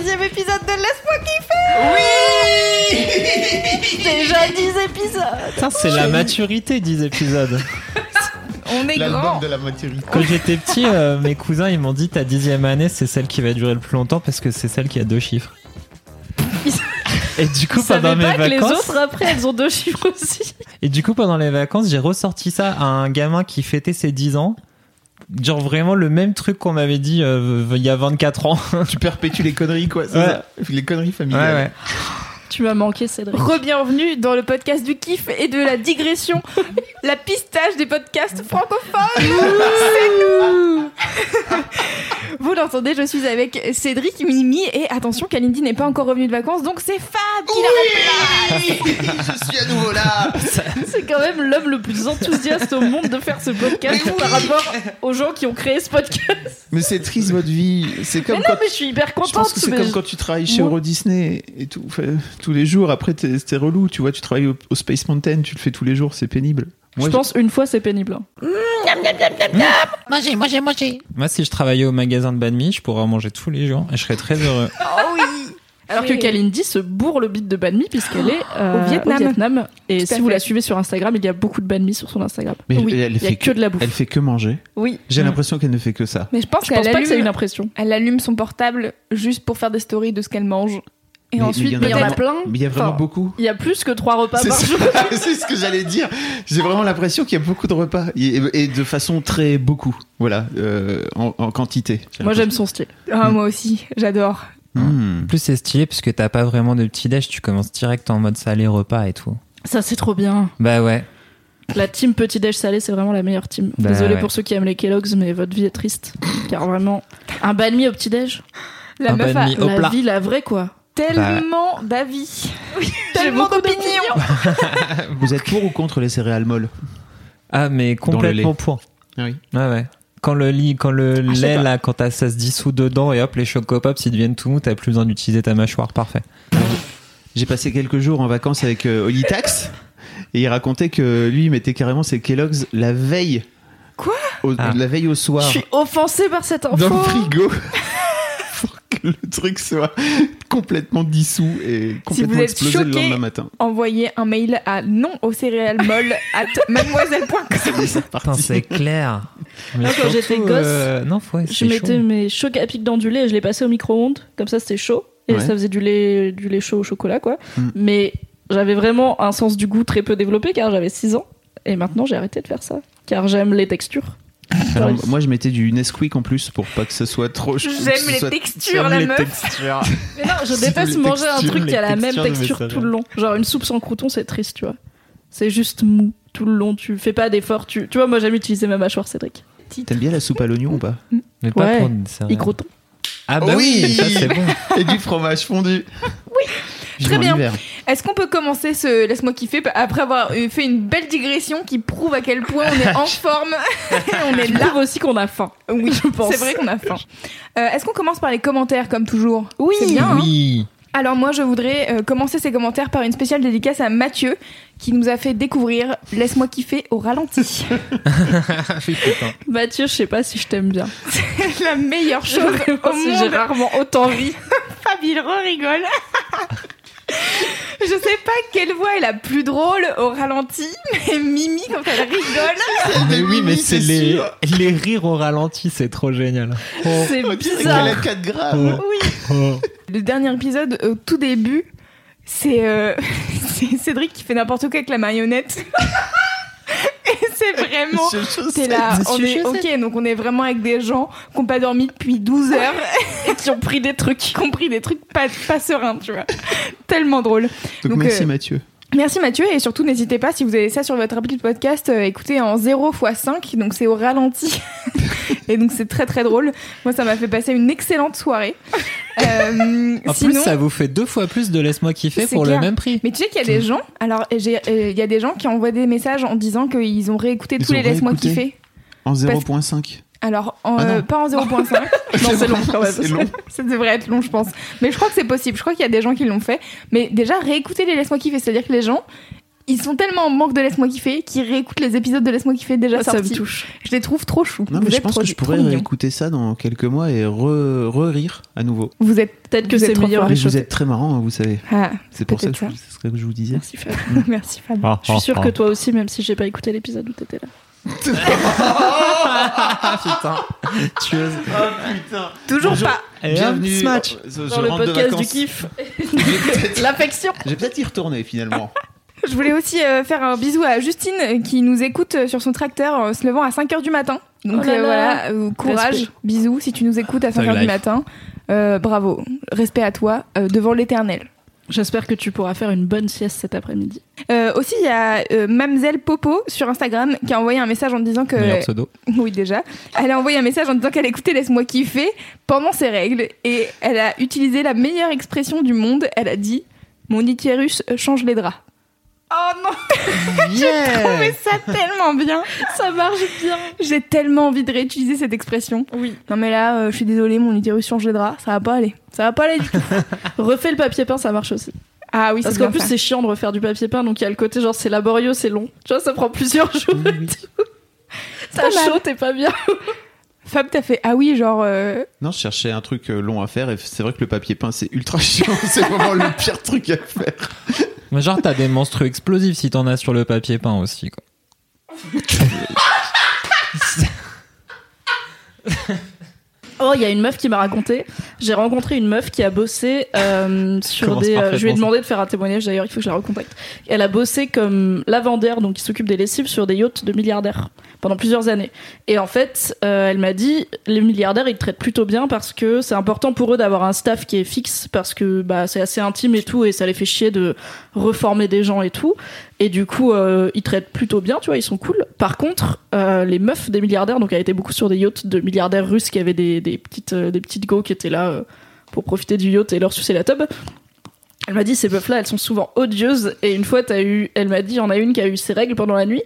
Dixième épisode de Laisse-moi kiffer Oui Déjà 10 épisodes c'est la maturité, 10 épisodes. On est grand de la maturité. Quand j'étais petit, euh, mes cousins, ils m'ont dit ta dixième année, c'est celle qui va durer le plus longtemps parce que c'est celle qui a deux chiffres. Et du coup, pendant mes pas que les vacances, autres après elles ont deux chiffres aussi. et du coup, pendant les vacances, j'ai ressorti ça à un gamin qui fêtait ses 10 ans. Genre vraiment le même truc qu'on m'avait dit euh, il y a 24 ans. Tu perpétues les conneries, quoi. c'est Ouais. ça Les conneries familiales. ouais, ouais. Tu m'as manqué Cédric. Re-bienvenue dans le podcast du kiff et de la digression, la pistage des podcasts francophones C'est nous Vous l'entendez, je suis avec Cédric, Mimi et attention, Kalindi n'est pas encore revenue de vacances, donc c'est Fab qui la remplace Je suis à nouveau là C'est quand même l'homme le plus enthousiaste au monde de faire ce podcast oui. par rapport aux gens qui ont créé ce podcast. Mais c'est triste votre vie. C'est comme Mais quand. non, mais je suis hyper Je contente. pense que c'est mais comme je- quand tu travailles chez Moi- Euro Disney et tout. Tous les jours, après, t'es relou. Tu vois, tu travailles au, au Space Mountain, tu le fais tous les jours, c'est pénible. Je pense une fois c'est pénible. hein. Moi, si je travaillais au magasin de banh mi, je pourrais en manger tous les jours et je serais très heureux. Oh oui Alors que. Kalindi se bourre le bit de banh mi puisqu'elle est euh, Au Vietnam. Et Tout à si vous la suivez sur Instagram, il y a beaucoup de banh mi sur son Instagram. Mais oui, elle, il y a fait que de la bouffe. Elle fait que manger. Oui, J'ai l'impression qu'elle ne fait que ça. mais je pense Je pense qu'elle pas que c'est une allume, impression. elle allume son portable juste pour faire des stories de ce qu'elle mange. Et Mais- mais ensuite, il y en a Mais il y en a peut-être plein. Mais il y a vraiment Enfin, beaucoup. Il y a plus que trois repas C'est par ça. jour. c'est ce que j'allais dire. J'ai vraiment l'impression qu'il y a beaucoup de repas et, et de façon très beaucoup. Voilà, euh, en, en quantité. Moi j'aime son style. Ah, moi aussi, j'adore. Hmm. En plus, c'est stylé parce que t'as pas vraiment de petit déj, tu commences direct en mode salé repas et tout. Ça c'est trop bien. Bah ouais. La team petit déj salé c'est vraiment la meilleure team. Bah Désolé ouais. pour ceux qui aiment les Kellogg's mais votre vie est triste. Car vraiment un banh mi au petit déj, La Un meuf a la plat. vie la vraie quoi. Tellement d'avis. J'ai tellement d'opinions. Vous êtes pour ou contre les céréales molles Ah, mais complètement pour. Ah oui. Ouais, ouais. Quand le lit, quand le Ah, je lait, là, quand ça se dissout dedans et hop, les chocopops, ils deviennent tout mous, t'as plus besoin d'utiliser ta mâchoire. Parfait. J'ai passé quelques jours en vacances avec euh, Olitax et il racontait que lui il mettait carrément ses Kellogg's la veille. Quoi? Au- Ah. La veille au Je soir suis offensée par cette info. dans le frigo que le truc soit complètement dissous et Si complètement êtes explosé le choqué, lendemain matin. envoyez un mail à non aux céréales molles at mademoiselle.com. C'est clair. Mais quand j'étais gosse, euh, non, Je mettais chaud. mes chocs à pic dans du lait et je les passais au micro-ondes. Comme ça, c'était chaud. Et Ouais. ça faisait du lait, du lait chaud au chocolat, quoi. Mm. Mais j'avais vraiment un sens du goût très peu développé car j'avais 6 ans. Et maintenant, j'ai arrêté de faire ça. Car j'aime les textures. Alors, moi je mettais du Nesquik en plus pour pas que ce soit trop J'aime les soit- textures, J'aime la les meuf. textures. Mais non, je déteste manger un truc qui a la même texture tout le long. Genre une soupe sans croûton, c'est triste, tu vois. C'est juste mou tout le long. Tu fais pas d'effort. Tu... tu vois, moi j'aime utiliser ma mâchoire, Cédric. T'aimes bien la soupe à l'oignon ou pas Mais pas Ouais. des céréales. Y croûton. Ah bah Oui. oui, ça c'est bon. Et du fromage fondu. Oui. Très bien. Est-ce qu'on peut commencer ce Laisse-moi kiffer après avoir fait une belle digression qui prouve à quel point on est en forme On est là. aussi qu'on a faim. Oui, je pense. c'est vrai qu'on a faim. Euh, Est-ce qu'on commence par les commentaires comme toujours? Oui. C'est bien. hein Oui. Alors moi, je voudrais euh, commencer ces commentaires par une spéciale dédicace à Mathieu qui nous a fait découvrir Laisse-moi kiffer au ralenti. Mathieu, je sais pas si je t'aime bien. La meilleure chose au Si j'ai monde. rarement autant ri. Fab, il rigole. Je sais pas quelle voix est la plus drôle au ralenti, mais Mimi, quand elle rigole, Mais oui, mais c'est les, rires au ralenti, c'est trop génial. Oh, C'est Elle bizarre. a 4 grammes. oui. oh. Le dernier épisode, au tout début, c'est euh, c'est Cédric qui fait n'importe quoi avec la marionnette. Et c'est vraiment. T'es là, on est ok, donc on est vraiment avec des gens qui n'ont pas dormi depuis 12 heures et qui ont pris des trucs, qui ont pris des trucs pas, pas sereins, tu vois. Tellement drôle. Donc, Donc, merci euh, Mathieu. Merci Mathieu et surtout n'hésitez pas si vous avez ça sur votre appli de podcast, euh, écoutez en 0 x 5, donc c'est au ralenti. et donc c'est très très drôle. Moi ça m'a fait passer une excellente soirée. Euh, En sinon, plus, ça vous fait deux fois plus de laisse-moi kiffer pour clair. le même prix. Mais tu sais qu'il y a des gens, alors euh, il y a des gens qui envoient des messages en disant qu'ils ont réécouté Ils tous ont les laisse-moi kiffer. En 0.5. Alors, en, Ah euh, pas en 0.5. non, c'est long quand même. C'est long. Ça devrait être long, je pense. Mais je crois que c'est possible. Je crois qu'il y a des gens qui l'ont fait. Mais déjà, réécouter les Laisse-moi kiffer. C'est-à-dire que les gens, ils sont tellement en manque de Laisse-moi kiffer qu'ils réécoutent les épisodes de Laisse-moi kiffer déjà Ça me sortis. touche. Je les trouve trop choux. Non, Vous mais je êtes pense trop, que je pourrais réécouter ça dans quelques mois et re- re-rire à nouveau. Vous êtes Peut-être que c'est meilleur. Mais vous êtes très marrant, hein, vous savez. Ah, C'est pour ça que, je, c'est ce que je vous disais. Merci Fab. merci Fab. Ah, Je suis sûre que toi aussi, même si j'ai pas écouté l'épisode où t'étais là. Ah putain, tueuse. Toujours Bonjour. pas. Et Bienvenue un smash. je Dans le podcast du kiff. L'affection. je vais peut-être y retourner finalement. Je voulais aussi euh, faire un bisou à Justine qui nous écoute euh, sur son tracteur en se levant à 5h du matin. Donc Oh là euh, là. voilà, euh, courage, Respect. bisous si tu nous écoutes à Thug 5h du matin. Euh, bravo, respect à toi euh, devant l'éternel. J'espère que tu pourras faire une bonne sieste cet après-midi. Euh, aussi, il y a euh, Mamzelle Popo sur Instagram qui a envoyé un message en disant que. Meilleur pseudo. Oui, déjà. Elle a envoyé un message en disant qu'elle écoutait Laisse-moi kiffer pendant ses règles et elle a utilisé la meilleure expression du monde. Elle a dit Mon utérus change les draps. Oh non, j'ai trouvé ça tellement bien. Ça marche bien. J'ai tellement envie de réutiliser cette expression. Oui. Non mais là, euh, je suis désolée, mon utérus change les draps. Ça va pas aller. Ça va pas aller du tout. Refais le papier peint, ça marche aussi. Ah oui, Parce c'est qu'en plus, c'est chiant de refaire du papier peint, donc il y a le côté genre c'est laborieux, c'est long. Tu vois, ça prend plusieurs jours. et tout. Ça chaud, t'es pas bien. Fab, t'as fait ah oui, genre. euh, Non, je cherchais un truc euh, long à faire et c'est vrai que le papier peint c'est ultra chiant. c'est vraiment le pire truc à faire. Mais genre, t'as des monstres explosifs si t'en as sur le papier peint aussi. Quoi. Oh, il y a une meuf qui m'a raconté. J'ai rencontré une meuf qui a bossé euh, sur des. euh, je lui ai demandé de faire un témoignage d'ailleurs, il faut que je la recontacte. Elle a bossé comme lavandaire, donc qui s'occupe des lessives sur des yachts de milliardaires pendant plusieurs années. Et en fait, euh, elle m'a dit les milliardaires ils te traitent plutôt bien parce que c'est important pour eux d'avoir un staff qui est fixe parce que bah c'est assez intime et tout et ça les fait chier de reformer des gens et tout. Et du coup, euh, ils traitent plutôt bien, tu vois, ils sont cool. Par contre, euh, les meufs des milliardaires, donc elle était beaucoup sur des yachts de milliardaires russes qui avaient des, des petites des petites go qui étaient là pour profiter du yacht et leur sucer la tub. Elle m'a dit ces meufs-là, elles sont souvent odieuses. Et une fois, t'as eu, elle m'a dit, il y en a une qui a eu ses règles pendant la nuit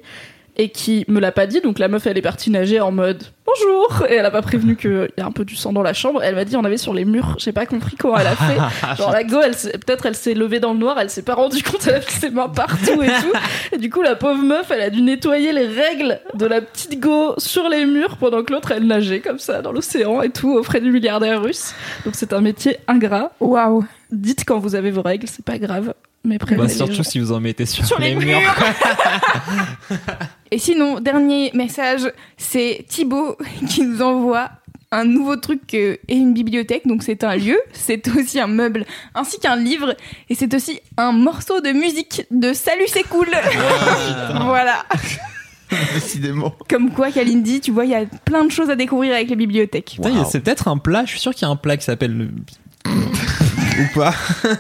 et qui me l'a pas dit. Donc la meuf, elle est partie nager en mode bonjour et elle a pas prévenu qu'il y a un peu du sang dans la chambre. Elle m'a dit, on avait sur les murs. J'ai pas compris comment elle a fait. Genre la go, peut-être elle s'est levée dans le noir, elle s'est pas rendue compte, elle a fait ses mains partout et tout. Et du coup, la pauvre meuf, elle a dû nettoyer les règles de la petite go sur les murs pendant que l'autre, elle nageait comme ça dans l'océan et tout auprès du milliardaire russe. Donc c'est un métier ingrat. Waouh. Dites quand vous avez vos règles, c'est pas grave. Mais Bah, surtout gens. si vous en mettez sur, Sur les murs. Et sinon, dernier message, c'est Thibaut qui nous envoie un nouveau truc euh, et une bibliothèque. Donc c'est un lieu, c'est aussi un meuble, ainsi qu'un livre, et c'est aussi un morceau de musique de Salut c'est cool. voilà. Décidément. Comme quoi, Kalindi, tu vois, il y a plein de choses à découvrir avec les bibliothèques. C'est peut-être un plat, je suis sûr qu'il y a un plat qui s'appelle le... Ou pas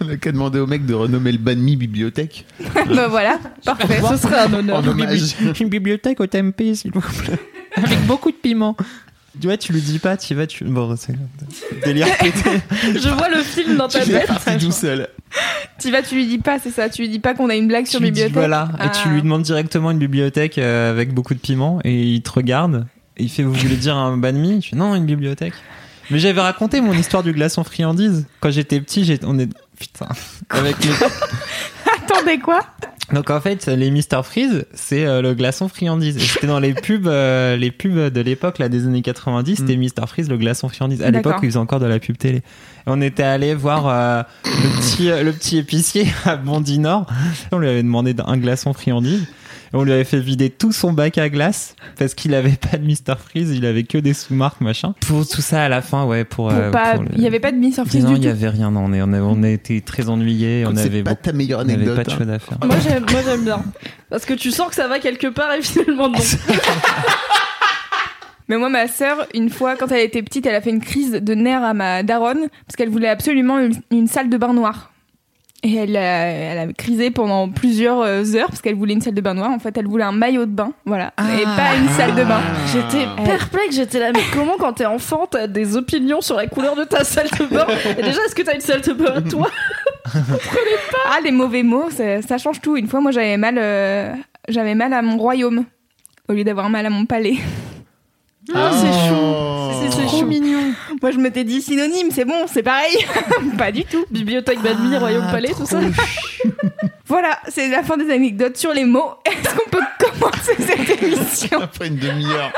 On a qu'à demander au mec de renommer le banh mi bibliothèque. bah voilà, parfait. Ce serait un honneur. En hommage. Une bibliothèque au tempeh, s'il vous plaît. Avec beaucoup de piment. Tu vois, tu lui dis pas, tu vas, tu. Bon, c'est. Délire pété. Je vois le film dans ta Tu tête. parti tout seul. Tu vas, tu lui dis pas, c'est ça. Tu lui dis pas qu'on a une blague Tu sur dis, bibliothèque. voilà, et Ah. tu lui demandes directement une bibliothèque euh, avec beaucoup de piment, et il te regarde, et il fait Vous voulez dire un banh mi? Je fais Non, une bibliothèque. Mais j'avais raconté mon histoire du glaçon friandise. Quand j'étais petit, j'ai- on est. Putain. Avec les- Attendez quoi Donc en fait, les Mister Freeze, c'est euh, le glaçon friandise. Et C'était dans les pubs, euh, les pubs de l'époque, là, des années 90, c'était Mister Freeze, le glaçon friandise. À l'époque, ils faisaient encore de la pub télé. Et on était allé voir euh, le petit, le petit épicier à Bondy Nord. On lui avait demandé un glaçon friandise. Et on lui avait fait vider tout son bac à glace parce qu'il avait pas de Mr Freeze, il avait que des sous-marques machin. Pour tout ça à la fin, ouais, pour. Pour euh, pas- pour le- Il n'y avait pas de Miss Surprise Non, du il y avait rien. Non, on, est, on, a, on a été très ennuyés. On C'est avait pas beaucoup- ta meilleure on avait anecdote. pas de hein. choses à faire. Moi j'aime, moi j'aime bien. Parce que tu sens que ça va quelque part et finalement non. Mais moi, ma sœur, une fois, quand elle était petite, elle a fait une crise de nerfs à ma daronne parce qu'elle voulait absolument une, une salle de bain noire. Et elle a, elle a crisé pendant plusieurs euh, heures parce qu'elle voulait une salle de bain noire. En fait, elle voulait un maillot de bain, voilà, et pas une salle de bain. J'étais perplexe, j'étais là, mais comment quand t'es enfant t'as des opinions sur la couleur de ta salle de bain? Et déjà, est-ce que t'as une salle de bain à toi Ah, les mauvais mots, ça, ça change tout. Une fois, moi, j'avais mal, euh, j'avais mal à mon royaume au lieu d'avoir mal à mon palais. Ah, c'est chou. Oh. C'est- c'est Trop chou. mignon. Moi, je m'étais dit synonyme, c'est bon, c'est pareil. pas du tout. Bibliothèque Badmi, Royaume Palais, tout ça. Voilà, c'est la fin des anecdotes sur les mots. Est-ce qu'on peut commencer cette émission? Après une demi-heure.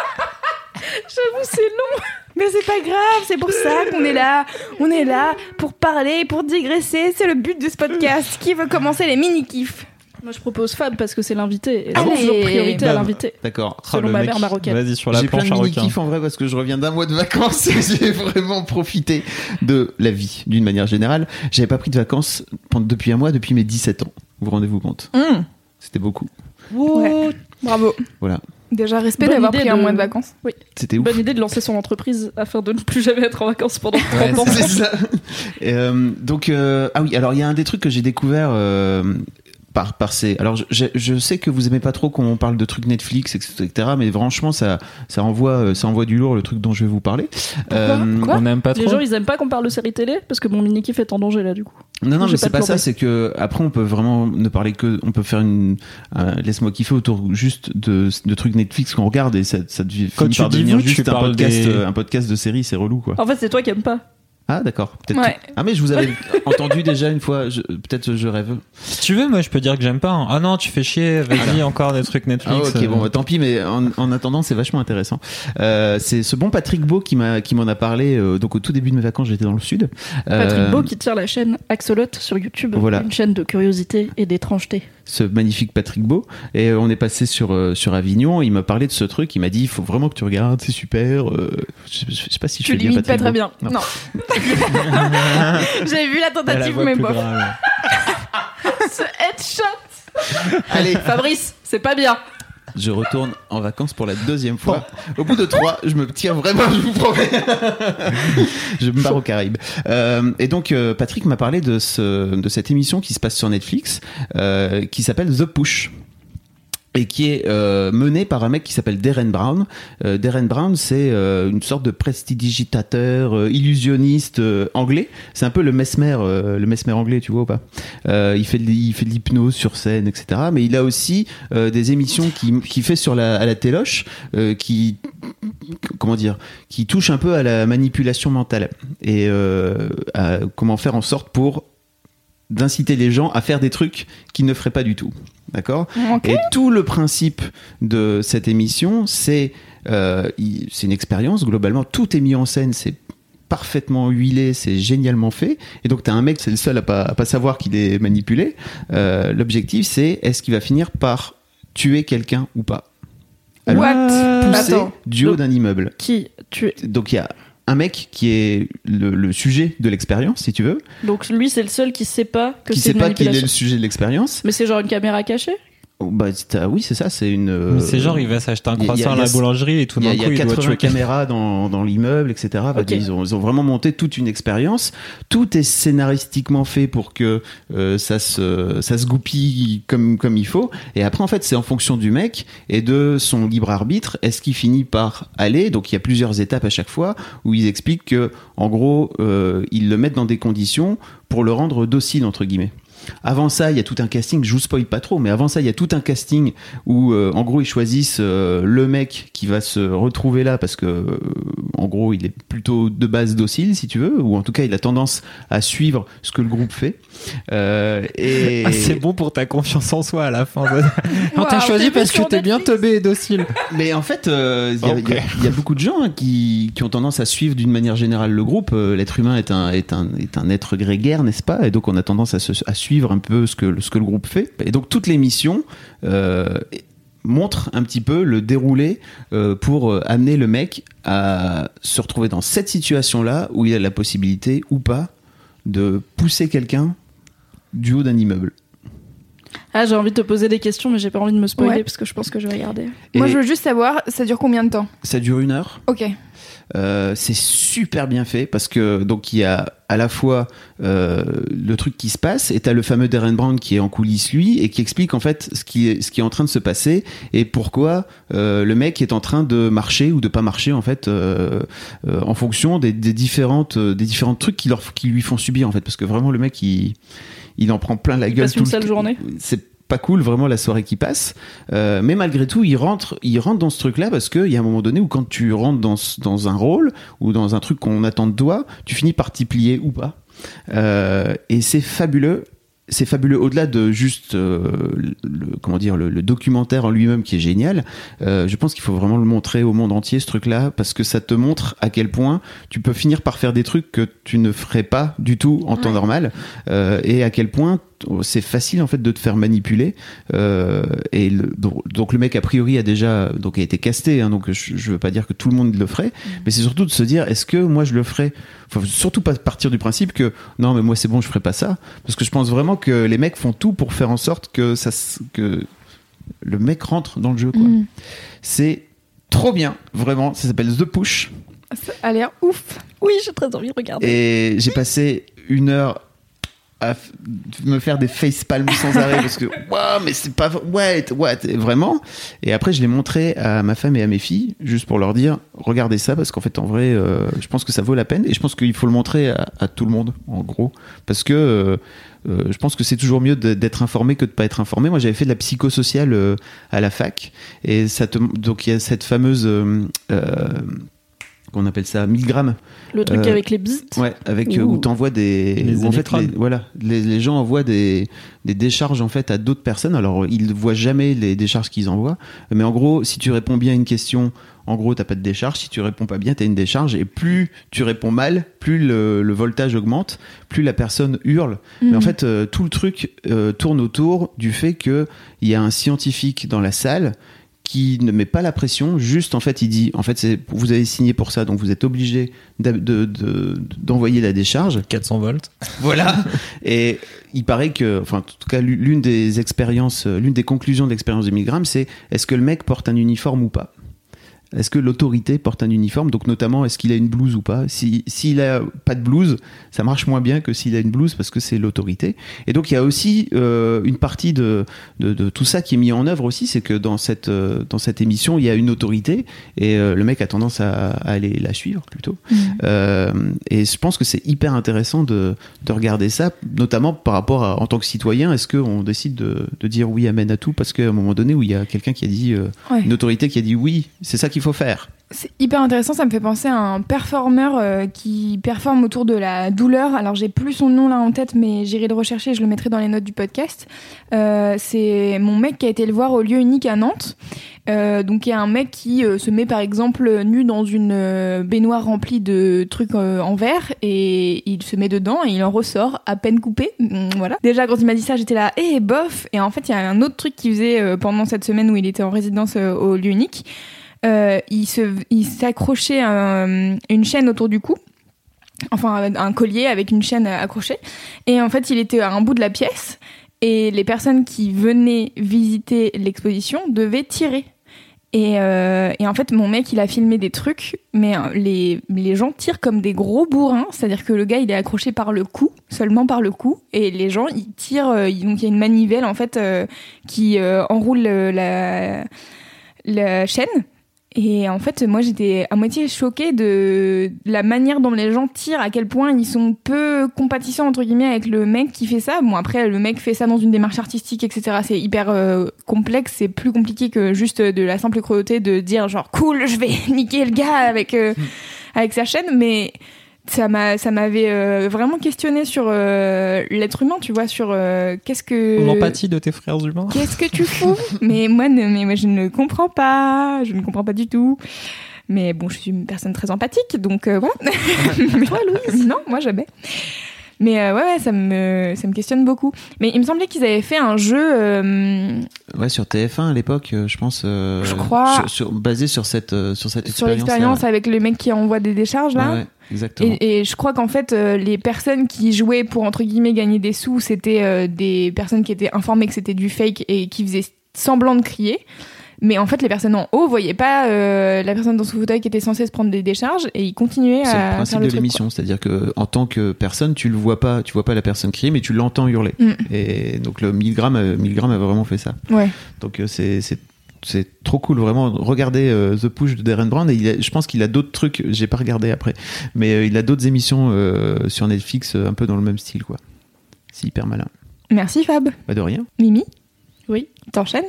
J'avoue, c'est long. Mais c'est pas grave, c'est pour ça qu'on est là. On est là pour parler, pour digresser. C'est le but de ce podcast. Qui veut commencer les mini-kifs Moi, je propose Fab parce que c'est l'invité. Et j'ai toujours priorité à l'invité. D'accord. Oh, Selon le ma mère marocaine. Vas-y, sur la J'ai plein planche de à requin. kiffs en vrai parce que je reviens d'un mois de vacances et j'ai vraiment profité de la vie d'une manière générale. J'avais pas pris de vacances pendant- depuis un mois, depuis mes 17 ans. Vous vous rendez-vous compte? Hum, C'était beaucoup. Ouais. Bravo. Voilà. Déjà, respect d'avoir pris un de- mois de vacances. C'était ouf. Bonne idée de lancer son entreprise afin de ne plus jamais être en vacances pendant 30 ans. C'est ça. Et, euh, donc euh, ah oui, alors il y a un des trucs que j'ai découvert euh, par par ces. Alors je, je- je sais que vous aimez pas trop quand on parle de trucs Netflix, etc. Mais franchement, ça ça envoie euh, ça envoie du lourd le truc dont je vais vous parler. Euh, Quoi On n'aime pas Les trop. gens, ils aiment pas qu'on parle de séries télé? Parce que mon mini-kiff est en danger là, du coup. Non, non, mais c'est pas pas ça, c'est que après on peut vraiment ne parler que, on peut faire une, un laisse-moi kiffer autour juste de, de trucs Netflix qu'on regarde et ça, ça devient, Quand finit tu par dis devenir vous, tu juste un podcast, des- euh, un podcast de série, c'est relou quoi. En fait, c'est toi qui aimes pas. Ah d'accord, peut-être. Ouais. que- Ah mais je vous avais entendu déjà une fois, je- peut-être je rêve. Si tu veux, moi, je peux dire que j'aime pas. hein. Ah non, tu fais chier. Vas-y, encore des trucs Ah Netflix. ok euh. bon bah, tant pis mais en, en attendant c'est vachement intéressant. Euh, c'est ce bon Patrick Beau qui m'a qui m'en a parlé euh, donc au tout début de mes vacances j'étais dans le sud. Patrick Beau qui tire la chaîne Axolot sur YouTube. Voilà. Une chaîne de curiosité et d'étrangeté. Ce magnifique Patrick Beau et euh, on est passé sur euh, sur Avignon il m'a parlé de ce truc il m'a dit il faut vraiment que tu regardes c'est super euh, je, je sais pas si je Tu fais bien pas très Beau. bien. Non. Non. J'avais vu la tentative, mais grave. Ce headshot allez Fabrice, c'est pas bien. Je retourne en vacances pour la deuxième fois. Au bout de trois je me tiens vraiment je vous promets. Je me pars aux Caraïbes Euh, et donc euh, Patrick m'a parlé de ce de cette émission qui se passe sur Netflix euh, qui s'appelle The Push et qui est euh, menée par un mec qui s'appelle Darren Brown. Euh, Darren Brown, c'est euh, une sorte de prestidigitateur, euh, illusionniste euh, anglais. C'est un peu le Mesmer, euh, le Mesmer anglais, tu vois ou pas? Il fait de, il fait de l'hypnose sur scène, etc. Mais il a aussi des émissions qui, qui fait sur la, à la téloche, qui comment dire, qui touchent un peu à la manipulation mentale et à comment faire en sorte pour d'inciter les gens à faire des trucs qu'ils ne feraient pas du tout. D'accord et tout le principe de cette émission, c'est euh, une expérience. Globalement, tout est mis en scène. C'est parfaitement huilé, c'est génialement fait. Et donc, tu as un mec, c'est le seul à pas, à pas savoir qu'il est manipulé. Euh, L'objectif, c'est est-ce qu'il va finir par tuer quelqu'un ou pas? What? Poussé Attends. du haut d'un immeuble. Qui tu es Donc, il y a un mec qui est le, le sujet de l'expérience, si tu veux. Donc lui, c'est le seul qui sait pas que qui c'est sait une pas qu'il est manipulation. le sujet de l'expérience. Mais c'est genre une caméra cachée? Bah, c'est- ah oui, c'est ça, c'est une. C'est genre, il va s'acheter un croissant à la boulangerie et tout Il y d'un a, il y coup, a il doit 80 tuer quelqu'un. caméras dans, dans l'immeuble, etc. Ok. ils, ont, ils ont vraiment monté toute une expérience. Tout est scénaristiquement fait pour que euh, ça, se, ça se goupille comme, comme il faut. Et après, en fait, c'est en fonction du mec et de son libre arbitre. Est-ce qu'il finit par aller Donc, il y a plusieurs étapes à chaque fois où ils expliquent que, en gros, euh, ils le mettent dans des conditions pour le rendre docile, entre guillemets. Avant ça, il y a tout un casting, je vous spoil pas trop, mais avant ça, il y a tout un casting où, euh, en gros, ils choisissent euh, le mec qui va se retrouver là parce que, euh, en gros, il est plutôt de base docile, si tu veux, ou en tout cas, il a tendance à suivre ce que le groupe fait. Euh, et Ah, c'est bon pour ta confiance en soi à la fin. Alors, t'as Waouh, choisi t'es parce que t'es bien teubé et docile. Mais en fait, euh, il y a- y, y beaucoup de gens hein, qui, qui ont tendance à suivre d'une manière générale le groupe. Euh, L'être humain est un, est, un, est un être grégaire, n'est-ce pas? Et donc on a tendance à, se- à suivre un peu ce que, ce que le groupe fait. Et donc toute l'émission euh, montre un petit peu le déroulé euh, pour euh, amener le mec à se retrouver dans cette situation-là où il a la possibilité ou pas de pousser quelqu'un du haut d'un immeuble. Ah, j'ai envie de te poser des questions, mais j'ai pas envie de me spoiler Ouais. parce que je pense que je vais regarder. Moi, je veux juste savoir, ça dure combien de temps? Ça dure une heure. Ok. Euh, c'est super bien fait parce que donc il y a à la fois euh, le truc qui se passe et t'as le fameux Darren Brown qui est en coulisses lui et qui explique en fait ce qui est ce qui est en train de se passer et pourquoi euh, le mec est en train de marcher ou de pas marcher en fait euh, euh, en fonction des, des différentes des différents trucs qui leur qui lui font subir en fait parce que vraiment le mec il il en prend plein la Il gueule passe tout une le- sale journée. c'est pas cool vraiment la soirée qui passe. Euh, mais malgré tout il rentre il rentre dans ce truc là parce qu'il y a un moment donné où quand tu rentres dans, dans un rôle ou dans un truc qu'on attend de toi tu finis par t'y plier ou pas. Euh, et c'est fabuleux c'est fabuleux. Au-delà de juste euh, le, comment dire le, le documentaire en lui-même qui est génial euh, je pense qu'il faut vraiment le montrer au monde entier ce truc-là parce que ça te montre à quel point tu peux finir par faire des trucs que tu ne ferais pas du tout en temps normal euh, et à quel point c'est facile en fait de te faire manipuler euh, et le- donc, donc le mec a priori a déjà donc a été casté hein, donc je, je veux pas dire que tout le monde le ferait mais c'est surtout de se dire est-ce que moi je le ferais? Faut surtout pas partir du principe que non mais moi c'est bon je ferai pas ça parce que je pense vraiment que les mecs font tout pour faire en sorte que ça que le mec rentre dans le jeu quoi Mm. c'est trop bien vraiment ça s'appelle The Push Ça a l'air ouf. Oui, j'ai très envie de regarder. et j'ai passé une heure à me faire des facepalms sans arrêt parce que waouh mais c'est pas what what vraiment et après je l'ai montré à ma femme et à mes filles juste pour leur dire regardez ça parce qu'en fait en vrai euh, je pense que ça vaut la peine et je pense qu'il faut le montrer à, à tout le monde en gros parce que euh, euh, je pense que c'est toujours mieux d'être informé que de pas être informé. Moi, j'avais fait de la psychosociale à la fac, et ça te, donc il y a cette fameuse, qu'on appelle ça, 1000 grammes Le truc Euh, avec les bits. Ouais, avec euh, où t'envoies des, Les où en fait, les, voilà, les, les gens envoient des, des décharges en fait à d'autres personnes. Alors ils ne voient jamais les décharges qu'ils envoient, mais en gros, si tu réponds bien à une question, en gros, t'as pas de décharge. Si tu réponds pas bien, t'as une décharge. Et plus tu réponds mal, plus le, le voltage augmente, plus la personne hurle. Mais en fait, euh, tout le truc euh, tourne autour du fait que il y a un scientifique dans la salle qui ne met pas la pression, juste en fait il dit en fait c'est vous avez signé pour ça donc vous êtes obligé d'a- de- de- d'envoyer la décharge. 400 volts. voilà. Et il paraît que enfin en tout cas l'une des expériences l'une des conclusions de l'expérience de Milgram c'est est-ce que le mec porte un uniforme ou pas? Est-ce que l'autorité porte un uniforme? Donc notamment, est-ce qu'il a une blouse ou pas? Si s'il a pas de blouse, ça marche moins bien que s'il a une blouse parce que c'est l'autorité. Et donc il y a aussi euh, une partie de, de, de tout ça qui est mis en œuvre aussi, c'est que dans cette euh, dans cette émission, il y a une autorité et euh, le mec a tendance à, à aller la suivre plutôt. Euh, et je pense que c'est hyper intéressant de, de regarder ça, notamment par rapport à en tant que citoyen, est-ce qu'on décide de, de dire oui amen à tout? Parce qu'à un moment donné où il y a quelqu'un qui a dit Ouais. une autorité qui a dit oui, c'est ça faut faire. C'est hyper intéressant, ça me fait penser à un performeur euh, qui performe autour de la douleur. Alors j'ai plus son nom là en tête, mais j'irai le rechercher, je le mettrai dans les notes du podcast. Euh, c'est mon mec qui a été le voir au lieu unique à Nantes. Euh, donc il y a un mec qui se met par exemple nu dans une baignoire remplie de trucs en verre et il se met dedans et il en ressort à peine coupé. Mm, Voilà. Déjà quand il m'a dit ça, j'étais là, eh bof. Et en fait il y a un autre truc qu'il faisait pendant cette semaine où il était en résidence au lieu unique. Euh, il s'accrochait un- une chaîne autour du cou, enfin un collier avec une chaîne accrochée. Et en fait, il était à un bout de la pièce et les personnes qui venaient visiter l'exposition devaient tirer. Et, euh, en fait, mon mec, il a filmé des trucs, mais euh, les, les gens tirent comme des gros bourrins. C'est-à-dire que le gars, il est accroché par le cou, seulement par le cou, et les gens, ils tirent. donc il y a une manivelle en fait qui enroule la chaîne. Et en fait, moi, j'étais à moitié choquée de la manière dont les gens tirent, à quel point ils sont peu compatissants, entre guillemets, avec le mec qui fait ça. Bon, après, le mec fait ça dans une démarche artistique, etc. C'est hyper euh, complexe, c'est plus compliqué que juste de la simple cruauté de dire genre, cool, je vais niquer le gars avec, euh, avec sa chaîne, mais ça m'a ça m'avait euh, vraiment questionné sur euh, l'être humain tu vois sur euh, qu'est-ce que L'empathie de tes frères humains. Qu'est-ce que tu fous? Mais moi, ne, mais moi, je ne comprends pas. Je ne comprends pas du tout. Mais bon, je suis une personne très empathique, donc euh, voilà. Mais toi, Louise? Non, moi jamais. Mais euh, ouais, ouais, ça me, ça me questionne beaucoup. Mais il me semblait qu'ils avaient fait un jeu. euh, ouais, sur TF1 à l'époque, je pense. euh, Je crois. sur- sur- basé sur cette, euh, sur cette Sur expérience. l'expérience avec le mec qui envoie des décharges là. Ouais, exactement. Et, et je crois qu'en fait, euh, les personnes qui jouaient pour entre guillemets gagner des sous, c'était euh, des personnes qui étaient informées que c'était du fake et qui faisaient semblant de crier. Mais en fait, les personnes en haut voyaient pas euh, la personne dans son fauteuil qui était censée se prendre des décharges et ils continuaient C'est le à principe faire le de l'émission, c'est-à-dire que en tant que personne, tu le vois pas, tu vois pas la personne crier, mais tu l'entends hurler. Mm. Et donc le 1000 grammes, euh, 1000 grammes a vraiment fait ça. Ouais. Donc c'est c'est trop cool vraiment. Regardez euh, The Push de Darren Brown et il a- je pense qu'il a d'autres trucs j'ai pas regardé après mais euh, il a d'autres émissions euh, sur Netflix euh, un peu dans le même style quoi. C'est hyper malin. Merci Fab. pas de rien. Mimi, Oui. t'enchaînes?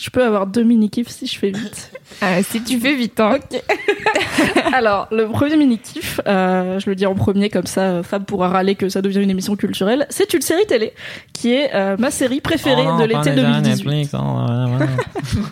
Je peux avoir deux mini-kifs si je fais vite. Ah, Si tu fais vite, hein. ok. Alors, le premier mini-kiff, euh, je le dis en premier, comme ça euh, Fab pourra râler que ça devient une émission culturelle, c'est une série télé qui est euh, ma série préférée Oh non, de l'été déjà 2018. Netflix, oh, ouais,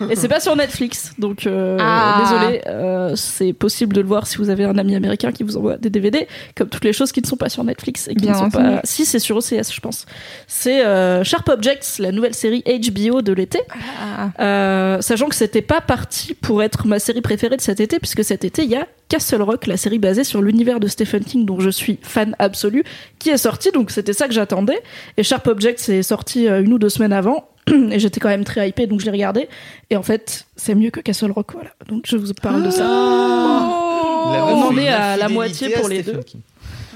ouais. Et c'est pas sur Netflix, donc euh, Ah. désolé, euh, c'est possible de le voir si vous avez un ami américain qui vous envoie des DVD, comme toutes les choses qui ne sont pas sur Netflix et qui Bien ne sont entendu. pas. Si c'est sur OCS, je pense. C'est euh, Sharp Objects, la nouvelle série HBO de l'été. Ah. Euh, sachant que c'était pas parti pour être ma série préférée de cet été, puisque cet été il y a Castle Rock, la série basée sur l'univers de Stephen King, dont je suis fan absolu, qui est sorti, donc c'était ça que j'attendais. Et Sharp Objects est sorti euh, une ou deux semaines avant, et j'étais quand même très hypée, donc je l'ai regardé. Et en fait, c'est mieux que Castle Rock, voilà. Donc je vous parle de ça. On en est à la moitié pour les deux.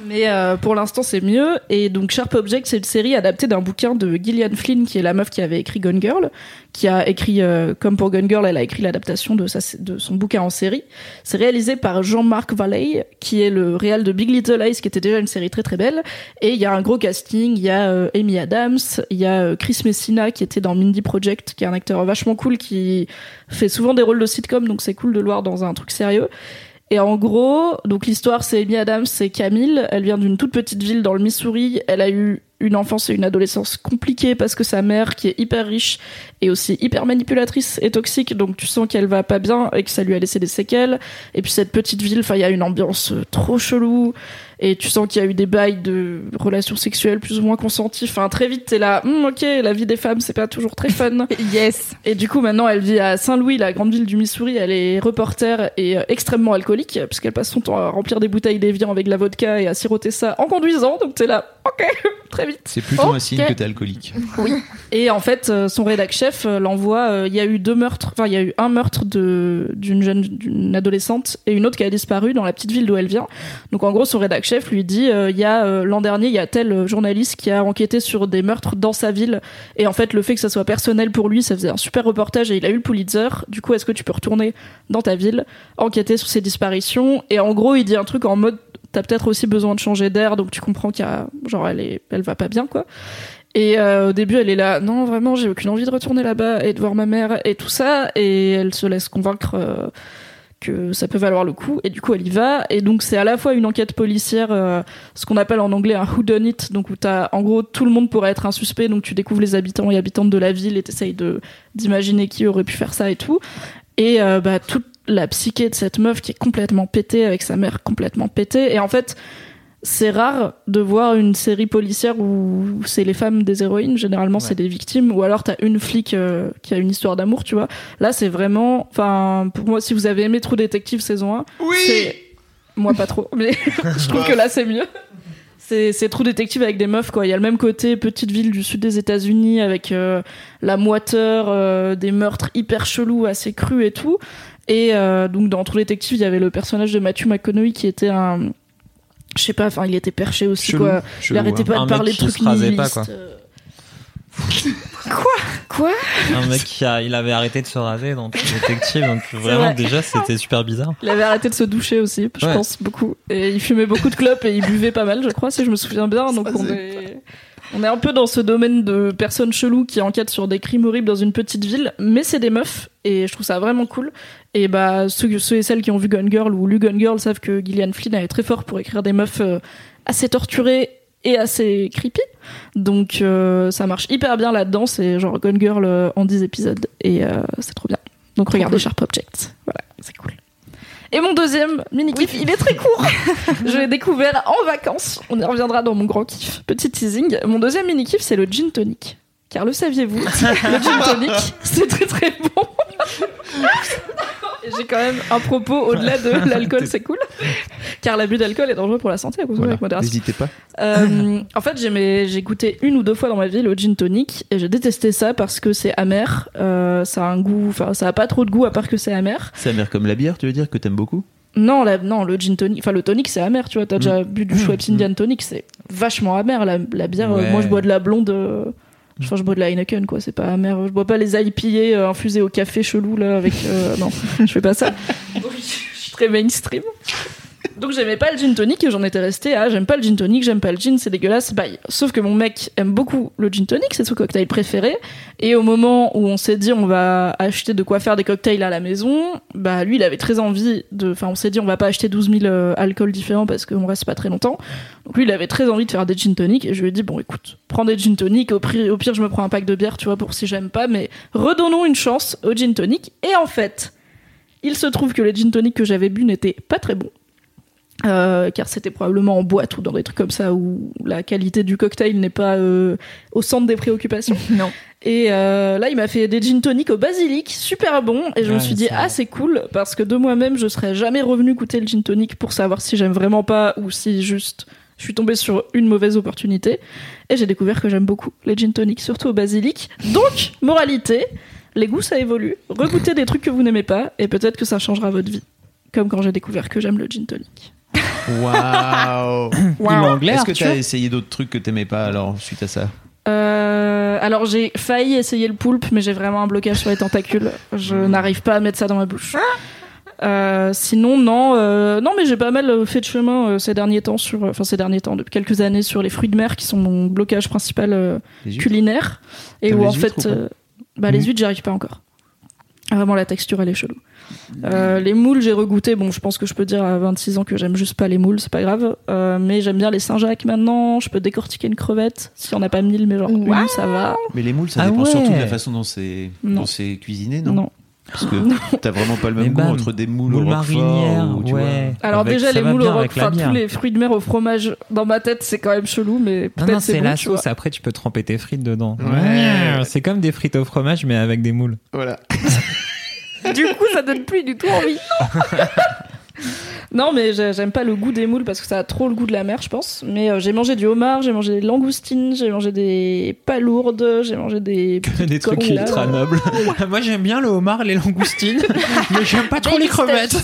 Mais euh, pour l'instant, c'est mieux. Et donc, Sharp Object, c'est une série adaptée d'un bouquin de Gillian Flynn, qui est la meuf qui avait écrit Gone Girl, qui a écrit, euh, comme pour Gone Girl, elle a écrit l'adaptation de, de son bouquin en série. C'est réalisé par Jean-Marc Valley, qui est le réal de Big Little Lies, qui était déjà une série très très belle. Et il y a un gros casting. Il y a euh, Amy Adams, il y a euh, Chris Messina, qui était dans Mindy Project, qui est un acteur vachement cool, qui fait souvent des rôles de sitcom, donc c'est cool de le voir dans un truc sérieux. Et en gros, donc l'histoire c'est Amy Adams, c'est Camille. Elle vient d'une toute petite ville dans le Missouri. Elle a eu une enfance et une adolescence compliquées parce que sa mère, qui est hyper riche et aussi hyper manipulatrice et toxique, donc tu sens qu'elle va pas bien et que ça lui a laissé des séquelles. Et puis cette petite ville, enfin il y a une ambiance trop chelou et tu sens qu'il y a eu des bails de relations sexuelles plus ou moins consenties. Enfin très vite t'es là, Hum, ok, la vie des femmes c'est pas toujours très fun. Yes. Et du coup, maintenant, elle vit à Saint-Louis, la grande ville du Missouri. Elle est reporter et euh, extrêmement alcoolique, puisqu'elle passe son temps à remplir des bouteilles d'Evian avec de la vodka et à siroter ça en conduisant. Donc t'es là, ok, très vite. c'est plutôt Ok. un signe que t'es alcoolique Et en fait, euh, son rédac chef euh, l'envoie. euh, Il y a eu deux meurtres. Enfin, il y a eu un meurtre de d'une jeune, d'une adolescente et une autre qui a disparu dans la petite ville d'où elle vient. Donc en gros, son rédac chef lui dit euh, il y a euh, l'an dernier, il y a tel euh, journaliste qui a enquêté sur des meurtres dans sa ville. Et en fait, le fait que ça soit personnel pour lui, ça faisait un super reportage et il a eu le Pulitzer. Du coup, est-ce que tu peux retourner dans ta ville, enquêter sur ces disparitions? Et en gros, il dit un truc en mode t'as peut-être aussi besoin de changer d'air, donc tu comprends qu'il y a genre elle elle va pas bien quoi. Et au début, elle est là, non, vraiment, j'ai aucune envie de retourner là-bas et de voir ma mère et tout ça. Et elle se laisse convaincre que ça peut valoir le coup. Et du coup, elle y va. Et donc, c'est à la fois une enquête policière, euh, ce qu'on appelle en anglais un whodunit, donc où t'as, en gros, tout le monde pourrait être un suspect. Donc, tu découvres les habitants et habitantes de la ville et t'essayes de d'imaginer qui aurait pu faire ça et tout. Et euh, bah, toute la psyché de cette meuf qui est complètement pétée avec sa mère complètement pétée. Et en fait, c'est rare de voir une série policière où c'est les femmes des héroïnes. Généralement, c'est des victimes. Ou alors, t'as une flic euh, qui a une histoire d'amour, tu vois. Là, c'est vraiment. Enfin, pour moi, si vous avez aimé True Detective saison 1, oui Moi, pas trop. Mais je trouve que là, c'est mieux. C'est, c'est True Detective avec des meufs, quoi. Il y a le même côté petite ville du sud des États-Unis avec euh, la moiteur, euh, des meurtres hyper chelous, assez crus et tout. Et euh, donc, dans True Detective, il y avait le personnage de Matthew McConaughey qui était un. Je sais pas, enfin, il était perché aussi, Chelou, quoi. chelou, il arrêtait hein. pas de parler de trucs se rasait pas, nihilistes, quoi. euh. Quoi? Un mec qui a, il avait arrêté de se raser dans True Detective, donc vraiment vrai. déjà c'était super bizarre. Il avait arrêté de se doucher aussi, je Ouais. pense beaucoup. Et il fumait beaucoup de clopes et il buvait pas mal, je crois, si je me souviens bien. Donc on est, on est un peu dans ce domaine de personnes cheloues qui enquêtent sur des crimes horribles dans une petite ville, mais c'est des meufs et je trouve ça vraiment cool. Et bah ceux, ceux et celles qui ont vu Gone Girl ou lu Gone Girl savent que Gillian Flynn est très fort pour écrire des meufs euh, assez torturées et assez creepy. Donc euh, ça marche hyper bien là-dedans, c'est genre Gone Girl euh, en 10 épisodes et euh, c'est trop bien. Donc regardez Sharp Objects. Voilà, c'est cool. Et mon deuxième mini kiff, il est très court. je l'ai découvert en vacances. On y reviendra dans mon grand kiff. Petit teasing. Mon deuxième mini kiff, c'est le gin tonic. car le saviez-vous, le gin tonic, c'est très très bon. J'ai quand même un propos au-delà de l'alcool, c'est cool. Car l'abus d'alcool est dangereux pour la santé à consommer Voilà. avec modération. N'hésitez pas. Euh, en fait, j'ai goûté une ou deux fois dans ma vie le gin tonic et j'ai détesté ça parce que c'est amer. Euh, ça a un goût, enfin, ça a pas trop de goût à part que c'est amer. C'est amer comme la bière, tu veux dire que t'aimes beaucoup? Non, la- non, le gin tonic, enfin le tonic c'est amer, tu vois. T'as déjà bu du Schweppes Indian tonic, c'est vachement amer. La, la bière, euh, Ouais. moi je bois de la blonde. euh, Enfin, je bois de la Heineken, quoi. C'est pas amer. Je bois pas les IPA euh, infusés au café chelou, là, avec. euh, non, je fais pas ça. Donc, je suis très mainstream. Donc, j'aimais pas le gin tonic et j'en étais restée à j'aime pas le gin tonic, j'aime pas le gin, c'est dégueulasse, bye. Sauf que mon mec aime beaucoup le gin tonic, c'est son cocktail préféré. Et au moment où on s'est dit on va acheter de quoi faire des cocktails à la maison, bah lui il avait très envie de. Enfin, on s'est dit on va pas acheter 12 000 euh, alcools différents parce qu'on reste pas très longtemps. Donc lui il avait très envie de faire des gin tonic et je lui ai dit bon écoute, prends des gin tonic, au, pire- au pire je me prends un pack de bière, tu vois, pour si j'aime pas, mais redonnons une chance au gin tonic. Et en fait, il se trouve que les gin tonic que j'avais bu n'étaient pas très bons. Euh, car c'était probablement en boîte ou dans des trucs comme ça où la qualité du cocktail n'est pas euh, au centre des préoccupations. Non. Et euh, là, il m'a fait des gin tonic au basilic, super bon. Et je me suis dit, ah, c'est cool, parce que de moi-même, je serais jamais revenu goûter le gin tonic pour savoir si j'aime vraiment pas ou si juste je suis tombée sur une mauvaise opportunité. Et j'ai découvert que j'aime beaucoup les gin tonic, surtout au basilic. Donc, moralité, les goûts, ça évolue. Regoutez des trucs que vous n'aimez pas, et peut-être que ça changera votre vie. Comme quand j'ai découvert que j'aime le gin tonic. Waouh Il est anglais, Est-ce que Arthur t'as essayé d'autres trucs que t'aimais pas alors suite à ça? Euh, alors j'ai failli essayer le poulpe, mais j'ai vraiment un blocage sur les tentacules. Je n'arrive pas à mettre ça dans ma bouche. Euh, sinon non, euh, non mais j'ai pas mal fait de chemin euh, ces derniers temps sur, enfin ces derniers temps depuis quelques années sur les fruits de mer qui sont mon blocage principal euh, culinaire et où en fait, euh, bah les Mhm. huîtres j'y arrive pas encore. Vraiment la texture elle est chelou. Euh, les moules j'ai regoûté, bon je pense que je peux dire à 26 ans que j'aime juste pas les moules, c'est pas grave. Euh, mais j'aime bien les Saint-Jacques maintenant. Je peux décortiquer une crevette si on a pas mille, mais genre Wow. une ça va. Mais les moules, ça Ah dépend ouais. surtout de la façon dont c'est cuisiné, non, non. Parce que t'as vraiment pas le même goût entre des moules, Moule au roquefort marinière, ou, tu vois. ouais. Alors Avec- déjà les moules au bière. tous les fruits de mer au fromage dans ma tête c'est quand même chelou mais peut-être c'est bon, la tu vois. sauce. Après, tu peux tremper tes frites dedans. Ouais. C'est comme des frites au fromage, mais avec des moules. Voilà. Du coup, ça donne plus du tout envie. Non mais j'ai- j'aime pas le goût des moules parce que ça a trop le goût de la mer je pense. Mais euh, j'ai mangé du homard, j'ai mangé des langoustines, j'ai mangé des palourdes, j'ai mangé des Que des trucs nobles. Moi, j'aime bien le homard, les langoustines, mais j'aime pas trop les crevettes.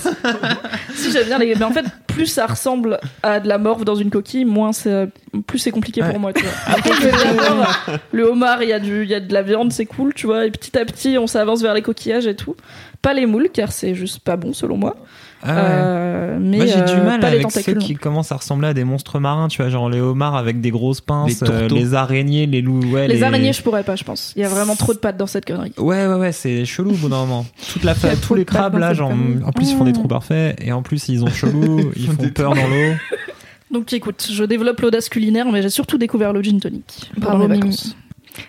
si j'aime bien les mais en fait plus ça ressemble à de la morve dans une coquille moins c'est plus c'est compliqué Ouais. pour moi tu vois vais d'abord, le homard il y a du il y a de la viande c'est cool tu vois et petit à petit on s'avance vers les coquillages et tout pas les moules car c'est juste pas bon selon moi Ah ouais. Euh, mais Moi, j'ai du euh, mal pas les avec ceux qui commencent à ressembler à des monstres marins, tu vois, genre les homards avec des grosses pinces, Les euh, les araignées, les loups. Ouais, les araignées je pourrais pas je pense il y a vraiment trop de pattes dans cette connerie Ouais, ouais, ouais, c'est chelou au bout d'un moment. Toute la fa- tous les crabes là, genre, en plus ils font des trous parfaits et en plus ils ont chelou, ils font peur dans l'eau. donc écoute je développe l'audace culinaire mais j'ai surtout découvert le gin tonic pendant Bravo, Mimi. vacances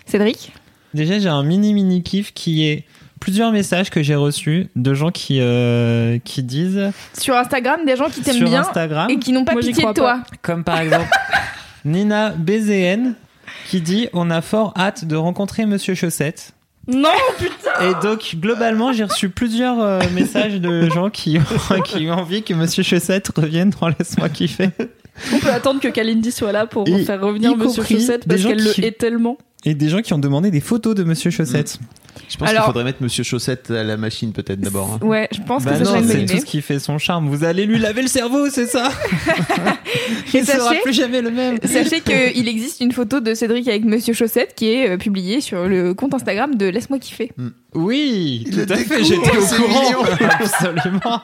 Cédric? Déjà, j'ai un mini mini kiff qui est plusieurs messages que j'ai reçus de gens qui euh, qui disent Sur Instagram, des gens qui t'aiment sur bien Instagram, et qui n'ont pas Moi, pitié de toi. comme par exemple Nina BZN qui dit on a fort hâte de rencontrer Monsieur Chaussette. non putain Et donc, globalement, j'ai reçu plusieurs euh, messages de gens qui ont, qui ont envie que Monsieur Chaussette revienne dans Laisse-moi kiffer. on peut attendre que Kalindi soit là pour faire revenir Monsieur Chaussette parce qu'elle qui- le hait tellement Et des gens qui ont demandé des photos de Monsieur Chaussette. Je pense qu'il faudrait mettre Monsieur Chaussette à la machine peut-être d'abord. hein. Ouais, je pense Bah que c'est tout ce qui fait son charme. Vous allez lui laver le cerveau, c'est ça? Et Il sera sachez- plus jamais le même. Sachez qu'il existe une photo de Cédric avec Monsieur Chaussette qui est euh, publiée sur le compte Instagram de Laisse-moi kiffer. Oui, Il le tout à fait, j'étais au courant. Absolument.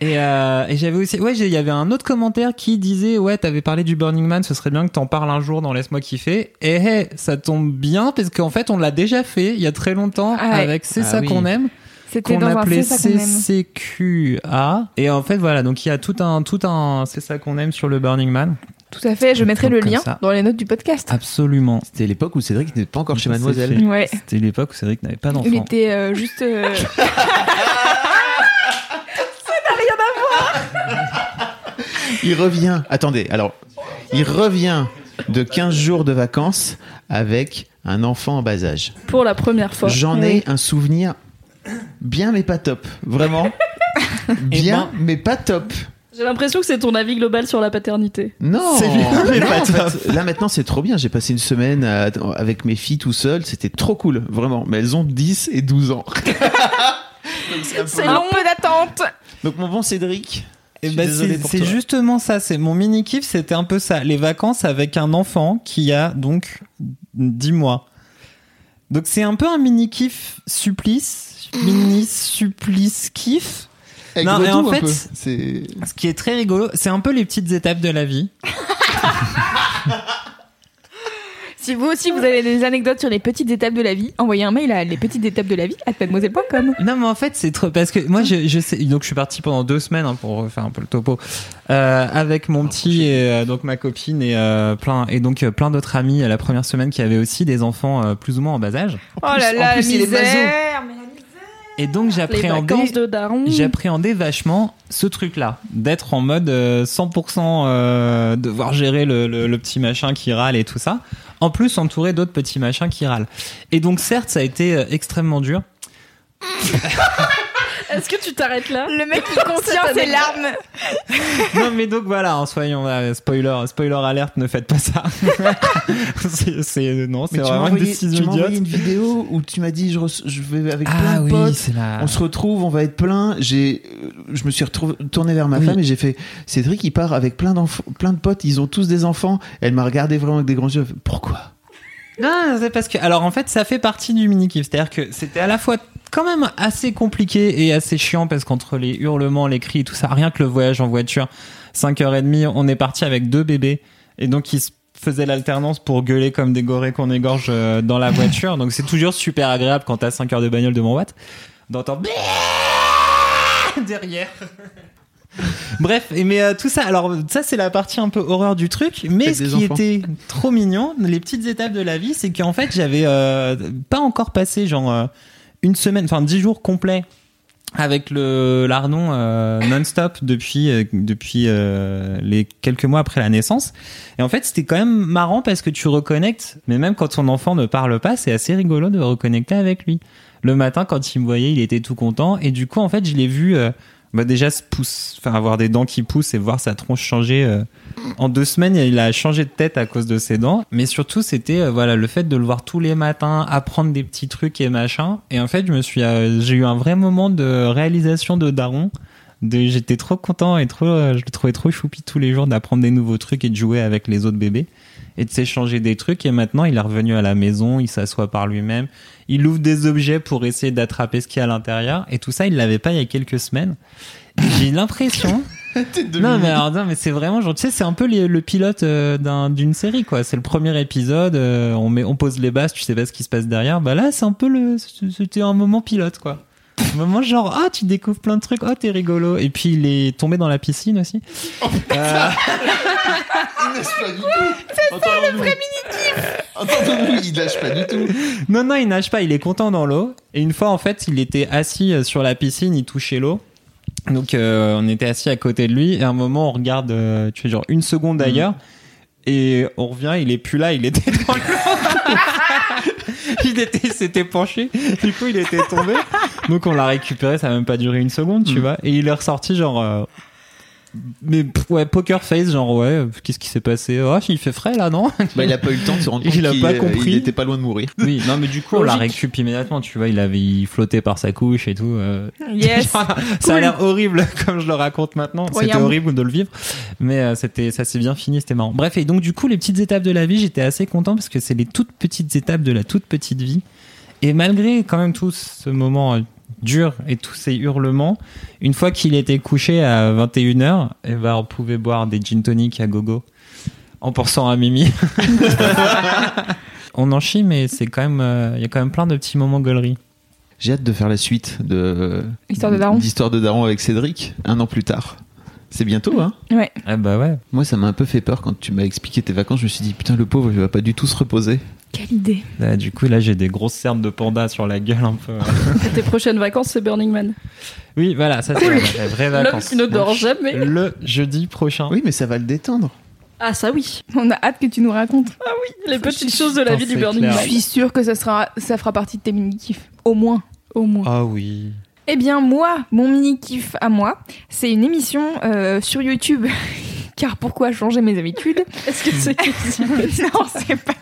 Et, euh, et j'avais aussi, ouais, il y avait un autre commentaire qui disait, ouais, t'avais parlé du Burning Man, ce serait bien que t'en parles un jour dans Laisse-moi kiffer. Et hey, ça tombe bien parce qu'en fait, on l'a déjà fait il y a très longtemps Ah ouais. avec C'est Ah ça oui. qu'on aime, C'était qu'on dans un appelait. CCQA. Et en fait, voilà, donc il y a tout un, tout un C'est ça qu'on aime sur le Burning Man. Tout à fait, je mettrai le lien ça. dans les notes du podcast. Absolument. C'était l'époque où Cédric n'était pas encore chez Mademoiselle. Ouais. C'était l'époque où Cédric n'avait pas d'enfant. Il était euh, juste. euh, Il revient. Attendez, alors, il revient de 15 jours de vacances avec un enfant en bas âge. Pour la première fois. J'en ai un souvenir bien mais pas top. Vraiment. Bien mais pas top. J'ai l'impression que c'est ton avis global sur la paternité. Non, C'est bien, mais Non, pas en fait, là maintenant c'est trop bien. J'ai passé une semaine à- avec mes filles tout seul. C'était trop cool, vraiment. Mais elles ont 10 et 12 ans. Donc, c'est un peu- C'est long peu d'attente. Donc mon bon Cédric. Et bah, c'est justement ça. C'est mon mini kiff, c'était un peu ça. Les vacances avec un enfant qui a donc 10 mois. Donc c'est un peu un mini kiff supplice, mini supplice kiff. Avec Non, mais en fait- Ce qui est très rigolo, c'est un peu les petites étapes de la vie. Si vous aussi vous avez des anecdotes sur les petites étapes de la vie, envoyez un mail à les petites étapes de la vie à mademoiselle.com. Non, mais en fait, c'est trop. Parce que moi, je, je sais. Donc, je suis parti pendant deux semaines hein, pour faire un peu le topo. Euh, avec mon petit et euh, donc ma copine et euh, plein. Et donc, euh, plein d'autres amis euh, la première semaine qui avaient aussi des enfants euh, plus ou moins en bas âge. Oh là plus- là, en plus, la misère. Et donc, j'appréhendais. vacances de Daron. J'appréhendais vachement ce truc-là, d'être en mode euh, 100% euh, devoir gérer le, le- le petit machin qui râle et tout ça. En plus, entouré d'autres petits machins qui râlent. Et donc, certes, ça a été euh, extrêmement dur. Est-ce que tu t'arrêtes là Le mec qui contient ses larmes. non mais donc voilà, en soyons là, spoiler, spoiler alerte, ne faites pas ça. c'est, c'est- non, c'est tu vraiment une tu décision m'as envoyé idiote. une vidéo où tu m'as dit je, je vais avec plein Ah de oui, potes. c'est la. On se retrouve, on va être plein. J'ai, euh, je me suis retrouvé, tourné vers ma Oui. femme et j'ai fait Cédric, il part avec plein d'enfants, plein de potes. Ils ont tous des enfants. Elle m'a regardé vraiment avec des grands yeux. Fait, Pourquoi? Non, c'est parce que alors en fait, ça fait partie du mini kiff, c'est-à-dire que c'était à la fois quand même assez compliqué et assez chiant parce qu'entre les hurlements, les cris, tout ça, rien que le voyage en voiture, 5h30, on est parti avec deux bébés et donc ils se faisaient l'alternance pour gueuler comme des gorées qu'on égorge euh, dans la voiture. Donc c'est toujours super agréable quand t'as 5 heures de bagnole devant Watt d'entendre derrière. Bref, et mais euh, tout ça, alors ça c'est la partie un peu horreur du truc, mais ce qui enfants. était trop mignon, les petites étapes de la vie, c'est qu'en fait j'avais euh, pas encore passé genre euh, une semaine, enfin dix jours complets avec le lardon euh, non-stop depuis euh, depuis euh, les quelques mois après la naissance. Et en fait, c'était quand même marrant parce que tu reconnectes, mais même quand ton enfant ne parle pas, c'est assez rigolo de reconnecter avec lui. Le matin, quand il me voyait, il était tout content. Et du coup, en fait, je l'ai vu bah déjà se pousse, enfin avoir des dents qui poussent et voir sa tronche changer. euh, en deux semaines, il a changé de tête à cause de ses dents. Mais surtout, c'était euh, voilà le fait de le voir tous les matins, apprendre des petits trucs et machin. Et en fait, je me suis, euh, j'ai eu un vrai moment de réalisation de daron. De, j'étais trop content et trop, je le trouvais trop choupi tous les jours d'apprendre des nouveaux trucs et de jouer avec les autres bébés et de s'échanger des trucs. Et maintenant, il est revenu à la maison, il s'assoit par lui-même, il ouvre des objets pour essayer d'attraper ce qu'il y a à l'intérieur. Et tout ça, il l'avait pas il y a quelques semaines. J'ai l'impression. non mais alors non mais c'est vraiment genre tu sais c'est un peu les- le pilote euh, d'un- d'une série quoi c'est le premier épisode euh, on met on pose les bases tu sais pas ce qui se passe derrière bah là c'est un peu le c'était un moment pilote quoi moment genre ah tu découvres plein de trucs oh t'es rigolo. Et puis il est tombé dans la piscine aussi. Euh, Il lâche pas du tout. C'est ça le vrai Entendons-nous, il lâche pas du tout. non non il nage pas il est content dans l'eau. Et une fois en fait il était assis euh, sur la piscine il touchait l'eau. Donc euh, on était assis à côté de lui. Et à un moment on regarde euh, tu fais genre une seconde ailleurs. Et on revient il est plus là il était dans l'eau il était il s'était penché. Du coup il était tombé. Donc on l'a récupéré. Ça a même pas duré une seconde tu Mm. vois. Et il est ressorti genre euh, mais ouais poker face genre ouais qu'est-ce qui s'est passé? Oh il fait frais là non? Bah, il a pas eu le temps de se rendre compte Il a qu'il pas compris. il était pas loin de mourir. oui non mais du coup on l'a récup immédiatement tu vois il avait il flottait par sa couche et tout euh, Yes. ça a l'air horrible comme je le raconte maintenant. C'était horrible de le vivre, mais euh, c'était ça s'est bien fini, c'était marrant. Bref, et donc du coup les petites étapes de la vie, j'étais assez content parce que c'est les toutes petites étapes de la toute petite vie. Et malgré quand même tout ce moment euh, dur et tous ces hurlements, une fois qu'il était couché à 21h, et ben on pouvait boire des gin tonic à gogo en pensant à Mimi. on en chie, mais c'est quand même, euh, il y a quand même plein de petits moments gaulerie. J'ai hâte de faire la suite de Histoire de daron. d'Histoire de Daron avec Cédric un an plus tard. C'est bientôt, hein Ouais. Ah bah ouais. Moi, ça m'a un peu fait peur quand tu m'as expliqué tes vacances. Je me suis dit, putain, le pauvre, il va pas du tout se reposer. Quelle idée. Là, du coup, là, j'ai des grosses cernes de panda sur la gueule un peu. Tes prochaines vacances, c'est Burning Man. Oui, voilà, ça c'est la vraie L'homme vacances. qui ne dort jamais. Le jeudi prochain. Oui, mais ça va le détendre. Ah ça oui. On a hâte que tu nous racontes. Les petites choses de la vie du Burning clair. Je Man. suis sûre que ça, sera, ça fera partie de tes mini-kifs. Au moins. Au moins. Ah oui. Eh bien, moi, mon mini-kiff à moi, c'est une émission euh, sur YouTube. Car pourquoi changer mes habitudes? Est-ce que c'est Non, c'est pas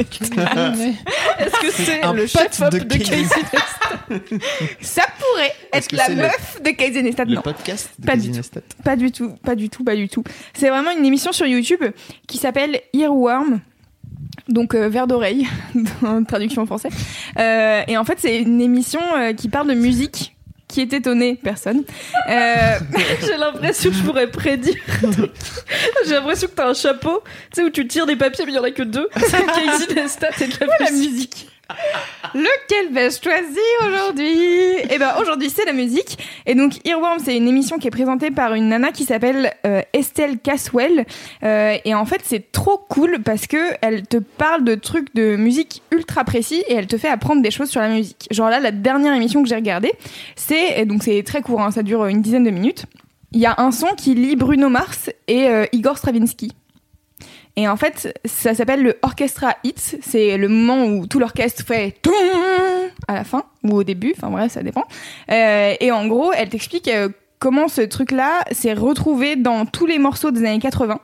Est-ce que c'est un le chef-op de de, Casey Casey Ça pourrait être que la le- meuf de Kaizen Estat. Le Non, podcast de Pas du Casey tout. Neistat? pas du tout, pas du tout, pas du tout. C'est vraiment une émission sur YouTube qui s'appelle Earworm. Donc euh, verre d'oreille, en traduction en français. Euh, et en fait, c'est une émission euh, qui parle de musique. Qui est étonnée Personne. Euh, J'ai l'impression que je pourrais prédire. J'ai l'impression que t'as un chapeau, tu sais, où tu tires des papiers, mais il y en a que deux. C'est et de la, musique. Lequel vais-je choisir aujourd'hui? Eh ben aujourd'hui c'est la musique. Et donc Earworm c'est une émission qui est présentée par une nana qui s'appelle euh, Estelle Caswell. Euh, et en fait c'est trop cool parce que elle te parle de trucs de musique ultra précis et elle te fait apprendre des choses sur la musique. Genre là la dernière émission que j'ai regardée, c'est donc c'est très court, hein, ça dure une dizaine de minutes. Il y a un son qui lie Bruno Mars et euh, Igor Stravinsky. Et en fait, ça s'appelle le Orchestra Hits. C'est le moment où tout l'orchestre fait toum à la fin ou au début. Enfin bref, ça dépend. Euh, et en gros, elle t'explique euh, comment ce truc-là s'est retrouvé dans tous les morceaux des années 80.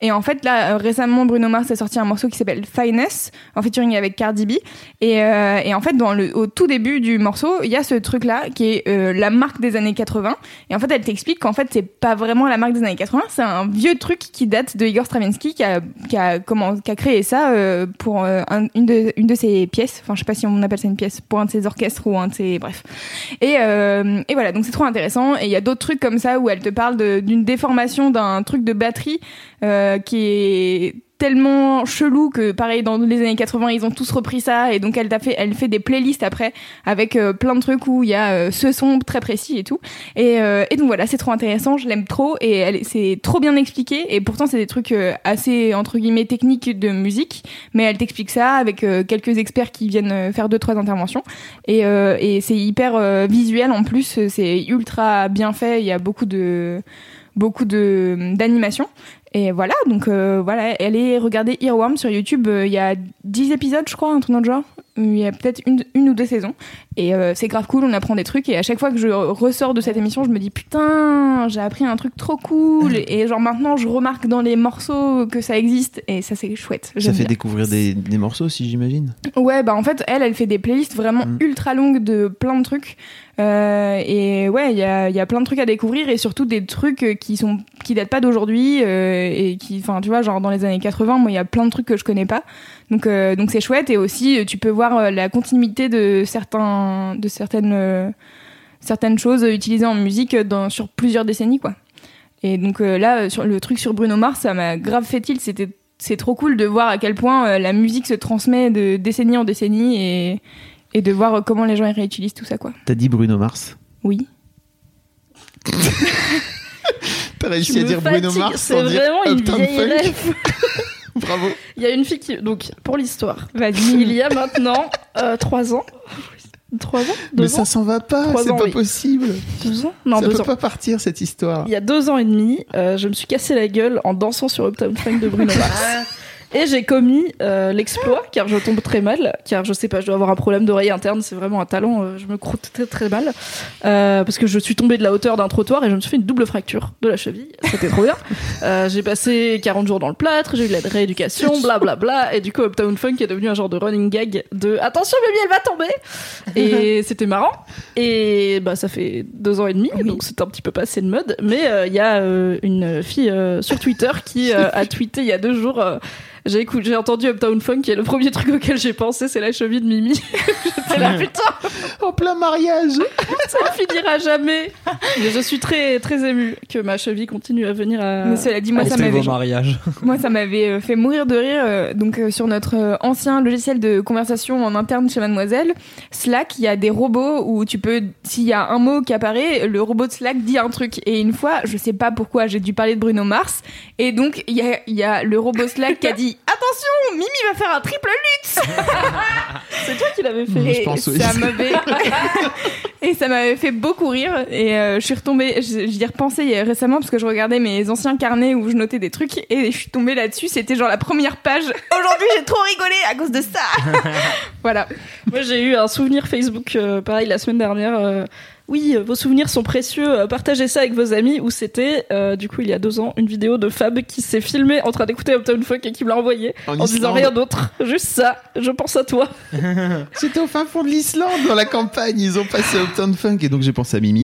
Et en fait, là, euh, récemment, Bruno Mars a sorti un morceau qui s'appelle Finesse, en featuring avec Cardi B. Et, euh, et en fait, dans le, au tout début du morceau, il y a ce truc-là qui est euh, la marque des années 80. Et en fait, elle t'explique qu'en fait, c'est pas vraiment la marque des années 80, c'est un vieux truc qui date de Igor Stravinsky qui a, qui a, comment, qui a créé ça pour un- une, de, une de ses pièces. Enfin, je sais pas si on appelle ça une pièce, pour un de ses orchestres ou un de ses. Bref. Et, et voilà, donc c'est trop intéressant. Et il y a d'autres trucs comme ça où elle te parle d'une déformation d'un truc de batterie qui est tellement chelou que pareil dans les années 80 ils ont tous repris ça. Et donc elle t'a fait elle fait des playlists après avec euh, plein de trucs où il y a euh, ce son très précis et tout. Et, euh, donc voilà c'est trop intéressant. Je l'aime trop et elle c'est trop bien expliqué. Et pourtant c'est des trucs euh, assez entre guillemets techniques de musique. Mais elle t'explique ça avec euh, quelques experts qui viennent euh, faire deux trois interventions. Et, euh, et c'est hyper euh, visuel en plus. C'est ultra bien fait. Il y a beaucoup de beaucoup de d'animation et voilà, donc euh, voilà, allez regarder Earworm sur YouTube. euh, Il y a 10 épisodes, je crois, un truc dans le genre. Il y a peut-être une, une ou deux saisons. Et euh, c'est grave cool, on apprend des trucs. Et à chaque fois que je ressors de cette émission, je me dis putain, j'ai appris un truc trop cool. Et genre maintenant, je remarque dans les morceaux que ça existe. Et ça, c'est chouette. Ça fait bien. découvrir des, des morceaux aussi, j'imagine. Ouais, bah en fait, elle, elle fait des playlists vraiment Mm. ultra longues de plein de trucs. Euh, et ouais, il y a, y a plein de trucs à découvrir et surtout des trucs qui sont qui datent pas d'aujourd'hui euh, et qui, enfin, tu vois, genre dans les années 80, moi, il y a plein de trucs que je connais pas. Donc, euh, donc c'est chouette et aussi euh, tu peux voir euh, la continuité de certains, de certaines, euh, certaines choses utilisées en musique dans, sur plusieurs décennies, quoi. Et donc euh, là, sur le truc sur Bruno Mars, ça m'a grave fait tilt. C'était c'est trop cool de voir à quel point euh, la musique se transmet de décennie en décennie et, et de voir euh, comment les gens y réutilisent tout ça, quoi. T'as dit Bruno Mars. Oui. T'as réussi à dire Bruno Mars C'est sans dire vraiment une vieille. Bravo. Il y a une fille qui. Donc, pour l'histoire, il y a maintenant 3 ans. 3 ans? Mais 2 ça ans? s'en va pas, c'est pas oui. possible. 2 ans? Non, ça 2 peut ans. pas partir cette histoire. Il y a 2 ans et demi, euh, je me suis cassé la gueule en dansant sur Uptown Funk de Bruno Mars. Et j'ai commis euh, l'exploit, car je tombe très mal, car je sais pas, je dois avoir un problème d'oreille interne, c'est vraiment un talent, euh, je me croûte très très mal, euh, parce que je suis tombée de la hauteur d'un trottoir et je me suis fait une double fracture de la cheville, c'était trop bien. Euh, j'ai passé 40 jours dans le plâtre, j'ai eu de la rééducation, blablabla, et du coup Uptown Funk est devenu un genre de running gag de attention baby elle va tomber! Et c'était marrant, et bah ça fait deux ans et demi, donc c'est un petit peu passé de mode, mais euh, il y a euh, une fille euh, sur Twitter qui euh, a tweeté il y a deux jours... j'ai écouté, j'ai entendu Uptown Funk et le premier truc auquel j'ai pensé c'est la cheville de Mimi. J'étais là putain, En plein mariage. ça ne finira jamais. Mais je suis très très émue que ma cheville continue à venir à. Mais cela dit, moi, ça m'avait vos mariages. Moi, ça m'avait euh, fait mourir de rire. euh, Donc, euh, sur notre ancien logiciel de conversation en interne chez Mademoiselle, Slack, il y a des robots où tu peux, s'il y a un mot qui apparaît, le robot de Slack dit un truc. Et une fois, je sais pas pourquoi, j'ai dû parler de Bruno Mars. Et donc, il y a, il y a le robot Slack qui a dit Attention, Mimi va faire un triple lutte C'est toi qui l'avais fait. Je Et pense, oui. ça m'avait. Et ça m'avait fait beaucoup rire. Et euh, je suis retombée, j'y ai repensé récemment parce que je regardais mes anciens carnets où je notais des trucs et je suis tombée là-dessus. C'était genre la première page. Aujourd'hui, j'ai trop rigolé à cause de ça. voilà. Moi, j'ai eu un souvenir Facebook, euh, pareil, la semaine dernière. euh, oui, euh, vos souvenirs sont précieux. euh, partagez ça avec vos amis. Où c'était, euh, du coup, il y a deux ans, une vidéo de Fab qui s'est filmée en train d'écouter Uptown Funk et qui me l'a envoyé En en, disant rien d'autre. Juste ça. Je pense à toi. C'était au fin fond de l'Islande, dans la campagne. Ils ont passé Uptown Funk et donc j'ai pensé à Mimi.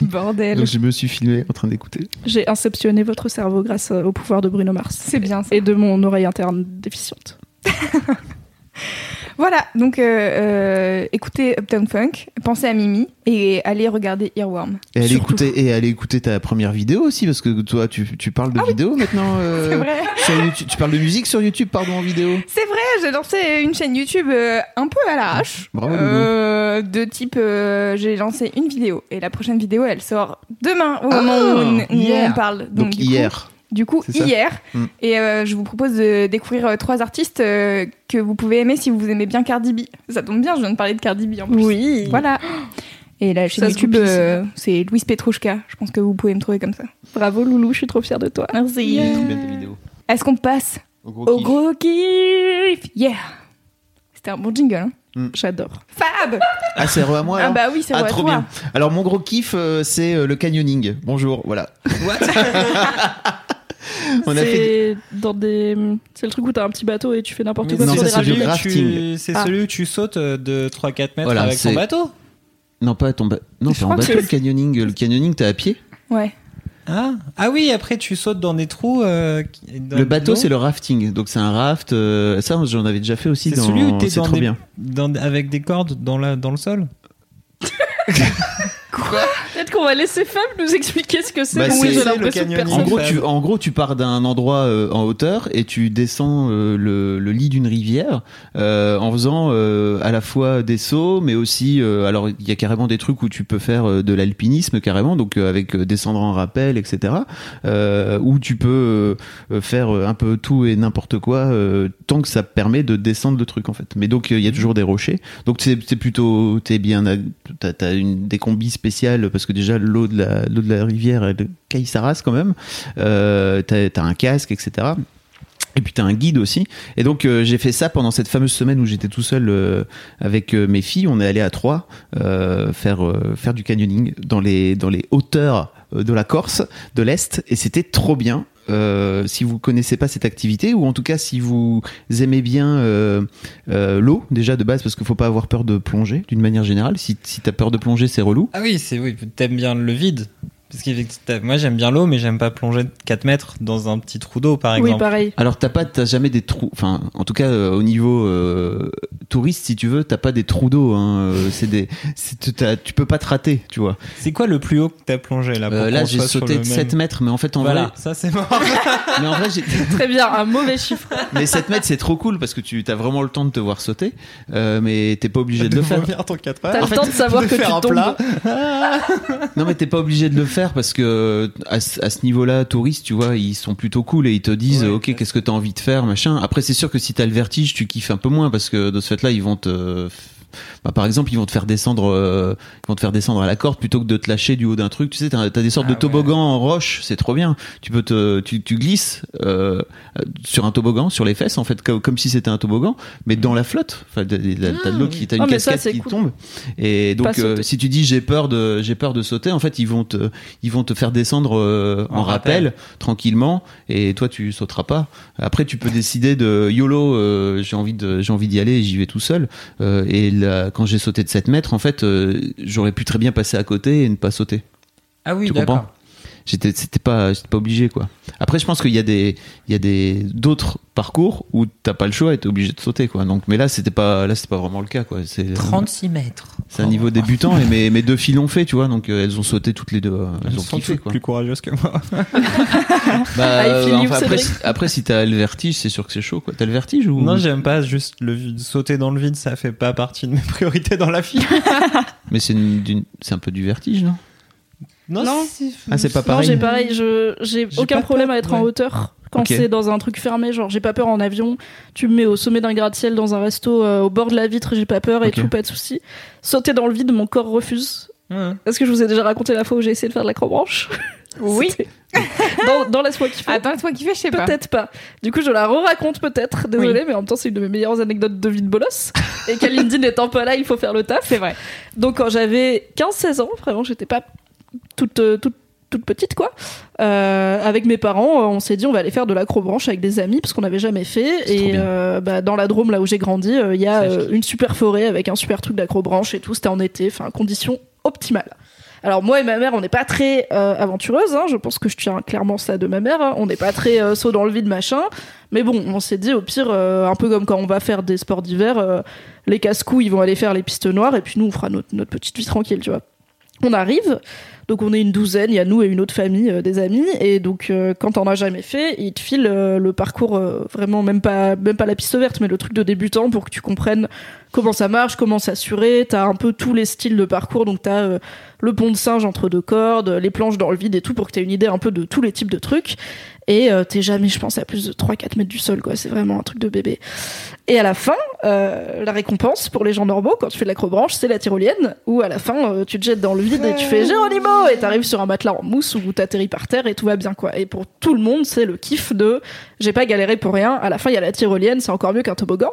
Bordel. Donc je me suis filmé en train d'écouter. J'ai inceptionné votre cerveau grâce euh, au pouvoir de Bruno Mars. C'est bien ça. Et de mon oreille interne déficiente. Voilà, donc euh, euh, écoutez Uptown Funk, pensez à Mimi et allez regarder Earworm. Et allez Surtout. écouter, et allez écouter ta première vidéo aussi, parce que toi, tu, tu parles de vidéo maintenant. euh, C'est vrai. sur YouTube. Tu parles de musique sur YouTube, pardon, en vidéo. C'est vrai, j'ai lancé une chaîne YouTube un peu à l'arrache. Bravo, Euh, de type, j'ai lancé une vidéo et la prochaine vidéo, elle sort demain au Ah, moment où, on- où hier. on parle. Donc, hier. Coup, du coup, hier. Mm. Et euh, je vous propose de découvrir euh, trois artistes euh, que vous pouvez aimer si vous aimez bien Cardi B. Ça tombe bien, je viens de parler de Cardi B en plus. Oui. Voilà. Et la chaîne YouTube, goupille, euh, c'est Louise Petrouchka. Je pense que vous pouvez me trouver comme ça. Bravo Loulou, je suis trop fière de toi. Merci. Trop bien tes vidéos. Est-ce qu'on passe Au gros au kiff. gros kiff Yeah C'était un bon jingle, hein J'adore. Fab Ah, c'est re à moi Ah alors bah oui, c'est Ah, trop toi. bien. Alors, mon gros kiff, euh, c'est euh, le canyoning. Bonjour, voilà. On a fait. C'est dans des. C'est le truc où t'as un petit bateau et tu fais n'importe quoi non, sur ça, des c'est rapides. tu- C'est Ah. celui où tu sautes euh, de 3-4 mètres Voilà, avec ton c'est- bateau. Non, pas ton ba- Non, t'es en bateau, c'est- le canyoning. Le canyoning, t'es à pied. Ouais. Ah. ah oui, après tu sautes dans des trous. euh, dans le bateau, l'eau. c'est le rafting. Donc, c'est un raft. euh, Ça, j'en avais déjà fait aussi. C'est dans... celui où t'es C'est dans trop des- bien. dans- avec des cordes dans, la, dans le sol. Peut-être qu'on va laisser Fab nous expliquer ce que c'est. Bah, En gros, tu, en gros, tu pars d'un endroit euh, en hauteur et tu descends euh, le, le lit d'une rivière euh, en faisant euh, à la fois des sauts, mais aussi, euh, alors il y a carrément des trucs où tu peux faire euh, de l'alpinisme carrément, donc euh, avec descendre en rappel, etc. Euh, où tu peux euh, faire un peu tout et n'importe quoi euh, tant que ça permet de descendre le truc en fait. Mais donc euh, il y a toujours des rochers, donc c'est plutôt t'es bien, t'as une des combis spéciales parce que déjà l'eau de la l'eau de la rivière elle caille sa quand même. Euh, t'as un casque, etc. Et puis t'as un guide aussi. Et donc euh, j'ai fait ça pendant cette fameuse semaine où j'étais tout seul euh, avec mes filles. On est allé à trois euh, faire du canyoning dans les hauteurs de la Corse, de l'est, et c'était trop bien. Euh, si vous connaissez pas cette activité ou en tout cas si vous aimez bien euh, euh, l'eau déjà de base parce qu'il faut pas avoir peur de plonger d'une manière générale si, si t'as peur de plonger c'est relou Ah oui, c'est oui, t'aimes bien le vide. Parce que moi j'aime bien l'eau, mais j'aime pas plonger de 4 mètres dans un petit trou d'eau par Oui, exemple. pareil. Alors t'as pas, t'as jamais des trous. Enfin, en tout cas euh, au niveau euh, touriste, si tu veux, t'as pas des trous d'eau. Hein. Euh, C'est des, tu peux pas te rater, tu vois. C'est quoi le plus haut que t'as plongé là pour Euh, là, j'ai sauté de même- 7 mètres, mais en fait, en Voilà, vrai, ça c'est mort. mais en vrai, j'ai- Très bien, un mauvais chiffre. mais 7 mètres, c'est trop cool parce que tu as vraiment le temps de te voir sauter, euh, mais t'es pas obligé de le faire. vomir ton 4 T'as le temps de savoir de que tu tombes. plat. Non, mais t'es pas obligé de le faire parce que à, ce- à ce niveau-là, touristes, tu vois, ils sont plutôt cool et ils te disent, Ouais, ok, ouais. qu'est-ce que t'as envie de faire, machin. Après, c'est sûr que si t'as le vertige, tu kiffes un peu moins parce que de ce fait-là, ils vont te bah, par exemple, ils vont te faire descendre, euh, ils vont te faire descendre à la corde plutôt que de te lâcher du haut d'un truc. Tu sais, t'as as des sortes Ah de toboggans en roche, c'est trop bien. Tu peux te, tu, tu glisses euh, sur un toboggan, sur les fesses en fait, comme, comme si c'était un toboggan, mais dans la flotte. Enfin, t'as de l'eau qui, t'as une Ah, ça, c'est qui cool. tombe. Et donc, euh, si tu dis j'ai peur de, j'ai peur de sauter, en fait, ils vont te, ils vont te faire descendre euh, en, En rappel, rappel. tranquillement, et toi tu sauteras pas. Après, tu peux décider de YOLO, euh, j'ai envie de, j'ai envie d'y aller, et j'y vais tout seul. Euh, et là, quand j'ai sauté de 7 mètres, en fait, euh, j'aurais pu très bien passer à côté et ne pas sauter. Ah oui, d'accord. J'étais c'était pas j'étais pas obligé quoi. Après je pense qu'il y a des il y a des d'autres parcours où t'as pas le choix et t'es obligé de sauter quoi. Donc mais là c'était pas là c'était pas vraiment le cas quoi. C'est 36 mètres. c'est un niveau débutant et mes, mes deux filles l'ont fait tu vois donc euh, elles ont sauté toutes les deux euh, elles ont sont kiffé quoi. plus courageuses que moi. Bah, Ah, euh, enfin, après, si- après si t'as le vertige c'est sûr que c'est chaud quoi. T'as le vertige ou? Non, j'aime pas juste le vide- sauter dans le vide, ça fait pas partie de mes priorités dans la vie. Mais c'est une- d'une- c'est un peu du vertige non? Non. Ah c'est pas Non, pareil. j'ai pareil, je j'ai aucun problème peur, à être en hauteur quand c'est dans un truc fermé, genre j'ai pas peur en avion, tu me mets au sommet d'un gratte-ciel dans un resto euh, au bord de la vitre, j'ai pas peur et tout, pas de souci. Sauter dans le vide, mon corps refuse. Ouais. Est-ce que je vous ai déjà raconté la fois où j'ai essayé de faire de l'acrobranche Oui. C'était- dans, dans Laisse-moi kiffer. Attends, toi qui fais, je sais pas. Peut-être pas. Du coup, je la re-raconte peut-être. Désolée, mais en même temps, c'est une de mes meilleures anecdotes de vie de bolos. Et Kalindi n'étant pas là, il faut faire le taf. C'est vrai. Donc, quand j'avais 15-16 ans, vraiment, j'étais pas toute, euh, toute, toute petite, quoi. Euh, avec mes parents, euh, on s'est dit, on va aller faire de l'acrobranche avec des amis, parce qu'on n'avait jamais fait. Et euh, bah, dans la Drôme, là où j'ai grandi, euh, il y a une super forêt avec un super truc d'acrobranche et tout. C'était en été, enfin, conditions optimales. Alors moi et ma mère, on n'est pas très aventureuses. Hein. Je pense que je tiens clairement ça de ma mère. hein. On n'est pas très saut dans le vide machin. Mais bon, on s'est dit au pire, un peu comme quand on va faire des sports d'hiver, les casse-coups ils vont aller faire les pistes noires et puis nous on fera notre, notre petite vie tranquille, tu vois. On arrive, donc on est une douzaine, il y a nous et une autre famille, euh, des amis, et donc euh, quand on n'a jamais fait, ils te filent euh, le parcours vraiment même pas même pas la piste verte, mais le truc de débutant pour que tu comprennes comment ça marche, comment s'assurer. T'as un peu tous les styles de parcours, donc t'as le pont de singe entre deux cordes, les planches dans le vide et tout pour que t'aies une idée un peu de tous les types de trucs. Et t'es jamais, je pense, à plus de 3-4 mètres du sol, quoi. C'est vraiment un truc de bébé. Et à la fin, euh, la récompense pour les gens normaux, quand tu fais de l'acrobranche, c'est la tyrolienne, où à la fin, euh, tu te jettes dans le vide et tu fais Géronimo et t'arrives sur un matelas en mousse où t'atterris par terre et tout va bien, quoi. Et pour tout le monde, c'est le kiff de j'ai pas galéré pour rien. À la fin, il y a la tyrolienne, c'est encore mieux qu'un toboggan.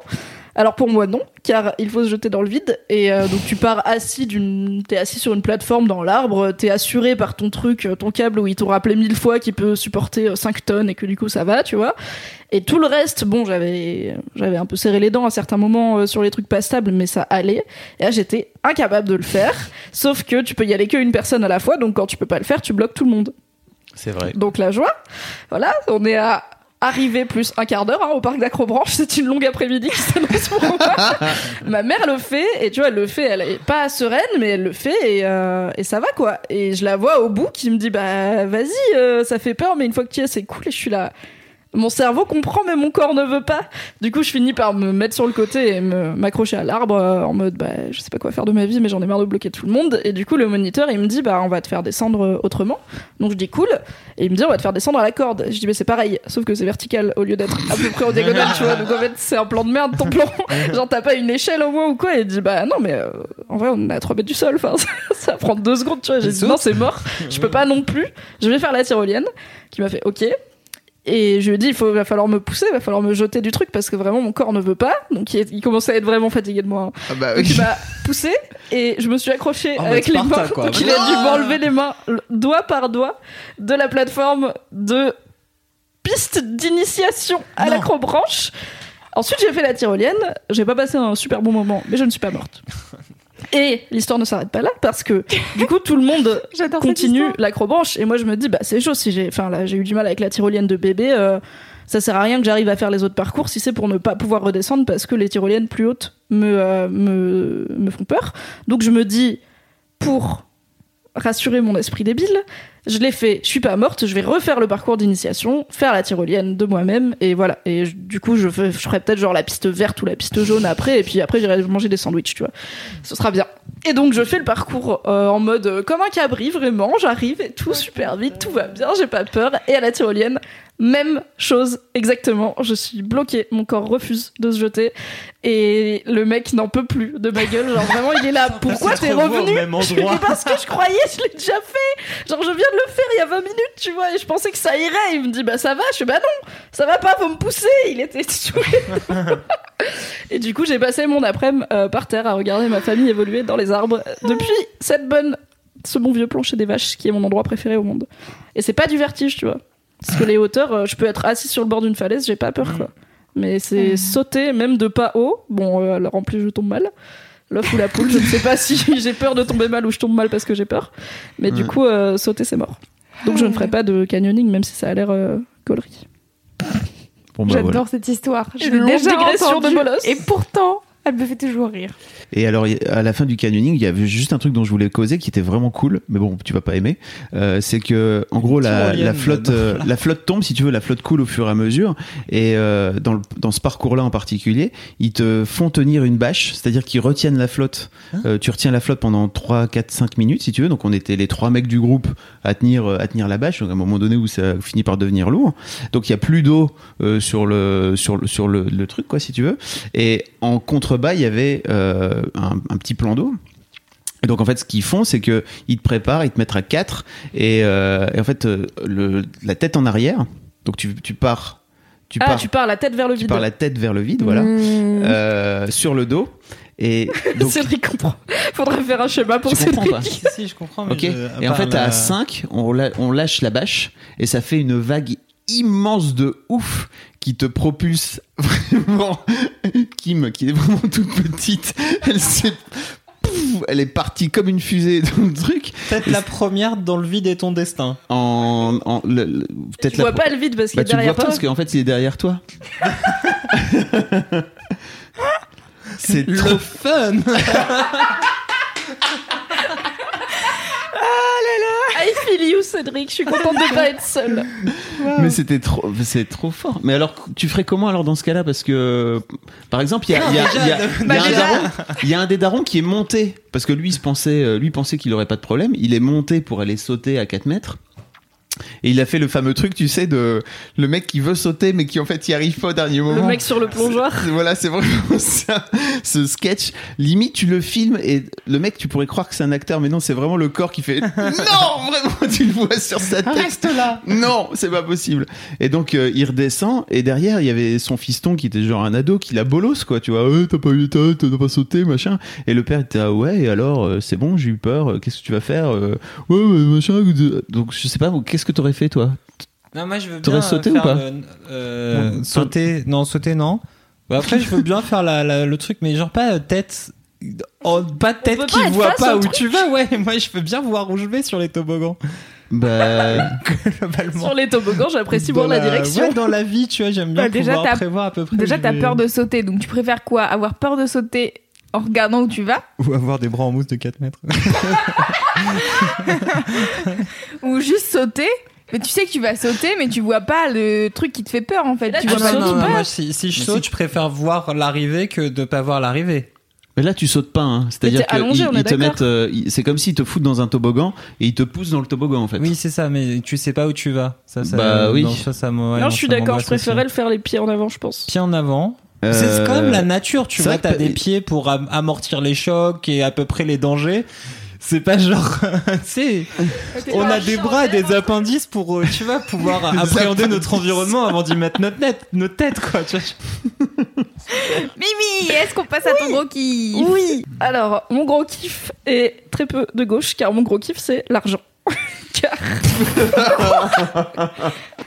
Alors pour moi non, car il faut se jeter dans le vide et euh, donc tu pars assis d'une, t'es assis sur une plateforme dans l'arbre, t'es assuré par ton truc, euh, ton câble où ils t'ont rappelé mille fois qu'il peut supporter euh, 5 tonnes et que du coup ça va, tu vois. Et tout le reste, bon, j'avais, j'avais un peu serré les dents à certains moments euh, sur les trucs pas stables, mais ça allait. Et là j'étais incapable de le faire, sauf que tu peux y aller qu'une personne à la fois, donc quand tu peux pas le faire, tu bloques tout le monde. C'est vrai. Donc la joie. Voilà, on est à arriver plus un quart d'heure hein, au parc d'Acrobranche. C'est une longue après-midi qui s'annonce pour moi. Ma mère le fait et tu vois, elle le fait. Elle est pas sereine, mais elle le fait et, euh, et ça va quoi. Et je la vois au bout qui me dit bah vas-y, euh, ça fait peur, mais une fois que tu y es, c'est cool. Et je suis là. Mon cerveau comprend, mais mon corps ne veut pas. Du coup, je finis par me mettre sur le côté et m'accrocher à l'arbre euh, en mode, bah, je sais pas quoi faire de ma vie, mais j'en ai marre de bloquer tout le monde. Et du coup, le moniteur, il me dit, bah, on va te faire descendre euh, autrement. Donc je dis cool. Et il me dit, on va te faire descendre à la corde. Je dis, mais c'est pareil, sauf que c'est vertical au lieu d'être à peu près en diagonale, tu vois. Donc en fait, c'est un plan de merde, ton plan. Genre, t'as pas une échelle au moins ou quoi. Et il dit, bah, non, mais euh, en vrai, on est à 3 mètres du sol. Enfin, ça prend deux secondes, tu vois. J'ai dit, non, c'est mort. Je peux pas non plus. Je vais faire la tyrolienne. Qui m'a fait, ok. Et je lui ai dit, il faut, va falloir me pousser, il va falloir me jeter du truc parce que vraiment mon corps ne veut pas. Donc il, est- il commençait à être vraiment fatigué de moi. hein. Ah bah Donc il m'a poussé et je me suis accrochée En avec les mains. quoi. Donc il a dû m'enlever les mains doigt par doigt de la plateforme de piste d'initiation à l'acrobranche. Ensuite j'ai fait la tyrolienne. J'ai pas passé un super bon moment, mais je ne suis pas morte. Et l'histoire ne s'arrête pas là parce que du coup tout le monde continue l'acrobranche et moi je me dis bah c'est chaud si j'ai enfin là j'ai eu du mal avec la tyrolienne de bébé euh, ça sert à rien que j'arrive à faire les autres parcours si c'est pour ne pas pouvoir redescendre parce que les tyroliennes plus hautes me euh, me me font peur. Donc je me dis pour rassurer mon esprit débile je l'ai fait je suis pas morte je vais refaire le parcours d'initiation faire la tyrolienne de moi-même et voilà et je- du coup je, fais, je ferai peut-être genre la piste verte ou la piste jaune après et puis après j'irai manger des sandwichs tu vois ce sera bien et donc je fais le parcours euh, en mode euh, comme un cabri, vraiment, j'arrive et tout super vite, tout va bien, j'ai pas peur. Et à la tyrolienne, même chose exactement, je suis bloquée, mon corps refuse de se jeter et le mec n'en peut plus de ma gueule, genre vraiment il est là, pourquoi t'es revenu Je lui dis endroit. parce que je croyais, je l'ai déjà fait, genre je viens de le faire il y a 20 minutes, tu vois, et je pensais que ça irait, il me dit bah ça va, je fais bah non, ça va pas, faut me pousser, il était. Et du coup, j'ai passé mon après-midi euh, par terre à regarder ma famille évoluer dans les arbres depuis cette bonne, ce bon vieux plancher des vaches qui est mon endroit préféré au monde. Et c'est pas du vertige, tu vois. Parce que les hauteurs, euh, je peux être assis sur le bord d'une falaise, j'ai pas peur, quoi. Mais c'est sauter, même de pas haut. Bon, euh, alors en plus, je tombe mal. L'œuf ou la poule, je ne sais pas si j'ai peur de tomber mal ou je tombe mal parce que j'ai peur. Mais du Ouais. coup, euh, sauter, c'est mort. Donc je ne ferai pas de canyoning, même si ça a l'air euh, gaulerie. Bon, bah, J'adore voilà. cette histoire. Je Une l'ai déjà de entendue, bolos. Et pourtant, elle me fait toujours rire. Et alors, à la fin du canyoning, il y avait juste un truc dont je voulais causer qui était vraiment cool, mais bon, tu vas pas aimer. Euh, c'est que, en gros, la, flotte, euh, la flotte tombe, si tu veux, la flotte coule au fur et à mesure. Et euh, dans, le- dans ce parcours-là en particulier, ils te font tenir une bâche, c'est-à-dire qu'ils retiennent la flotte. Euh, tu retiens la flotte pendant 3, 4, 5 minutes, si tu veux. Donc, on était les trois mecs du groupe à tenir, à tenir la bâche. Donc, à un moment donné où ça finit par devenir lourd. Donc, il y a plus d'eau euh, sur le sur le sur le, le truc, quoi, si tu veux. Et en contrebas, il y avait euh, un, un petit plan d'eau. Et donc en fait, ce qu'ils font, c'est que ils te préparent, ils te mettent à 4 et, euh, et en fait euh, le, la tête en arrière. Donc tu, tu pars, tu Ah, pars, tu pars la tête vers le tu vide. pars la tête vers le vide, voilà, Mmh. euh, sur le dos. Et donc Cédric comprend. Faudrait faire un schéma pour Tu comprends Cédric. pas Si, si, je comprends. Mais Ok. je- Et en fait, la- à 5, on, la- on lâche la bâche et ça fait une vague immense de ouf qui te propulse vraiment. Kim, qui est vraiment toute petite, elle s'est. Pouf, Elle est partie comme une fusée dans le truc. Peut-être la première dans le vide est ton destin. En, en le- le- peut-être Tu la vois pas le vide parce qu'il Bah, est tu le vois derrière pas toi. parce qu'en fait, il est derrière toi. C'est Le trop. fun I feel you, Cédric. Je suis contente de pas être seule. Mais c'était trop, c'est trop fort. Mais alors, tu ferais comment alors dans ce cas-là? Parce que, par exemple, il y a, un des darons qui est monté parce que lui, il se pensait, euh, lui pensait qu'il aurait pas de problème. Il est monté pour aller sauter à 4 mètres. Et il a fait le fameux truc, tu sais, de le mec qui veut sauter mais qui en fait y arrive pas au dernier moment. Le mec sur le plongeoir. C'est- Voilà, c'est vraiment ça. Ce sketch, limite, tu le filmes et le mec, tu pourrais croire que c'est un acteur, mais non, c'est vraiment le corps qui fait non, vraiment, tu le vois sur sa tête. Reste là Non, c'est pas possible. Et donc, euh, il redescend et derrière, il y avait son fiston qui était genre un ado qui la bolos, quoi. Tu vois, ouais, t'as pas eu t'as t'as pas sauté, machin. Et le père était, ah ouais, et alors, euh, c'est bon, j'ai eu peur, euh, qu'est-ce que tu vas faire Ouais, ouais, machin. Donc, je sais pas, qu'est-ce que t'aurais fait, toi Non, moi je veux bien. T'aurais sauté faire ou pas le- euh, Sauter, non, sauter, non. Bah, après, je veux bien faire la, la- le truc, mais genre pas euh, tête. Oh, pas peut tête pas qui être voit face pas au où truc. tu vas, ouais. Moi, je veux bien voir où je vais sur les toboggans. Bah, Globalement. Sur les toboggans, j'apprécie voir Dans la direction. Ouais, dans la vie, tu vois, j'aime bien Bah, déjà, pouvoir t'as- prévoir à peu près. Déjà, je t'as vais. peur de sauter, donc tu préfères quoi? Avoir peur de sauter en regardant où tu vas Ou avoir des bras en mousse de 4 mètres. Ou juste sauter mais tu sais que tu vas sauter, mais tu vois pas le truc qui te fait peur en fait. là, tu tu vois sautes pas le moi, si, si je Mais saute, si- je préfère voir l'arrivée que de pas voir l'arrivée. mais là, tu sautes pas, hein. C'est-à-dire qu'ils te mettent, euh, c'est comme s'ils te foutent dans un toboggan et ils te poussent dans le toboggan, en fait. Oui, c'est ça, mais tu sais pas où tu vas. Ça, ça, Bah oui. Non, ça, ça, me- ouais, non, je suis d'accord, je préférais le faire les pieds en avant, je pense. Pied en avant. Euh, C'est quand même la nature, tu vois. T'as des pieds pour am- amortir les chocs et à peu près les dangers. C'est pas genre, tu sais, on a des bras et des appendices pour, euh, tu vois, pouvoir appréhender notre environnement avant d'y mettre notre, net, notre tête, quoi. Tu vois. Mimi, est-ce qu'on passe à ton gros kiff? Oui Alors, mon gros kiff est très peu de gauche, car mon gros kiff, c'est l'argent. Car-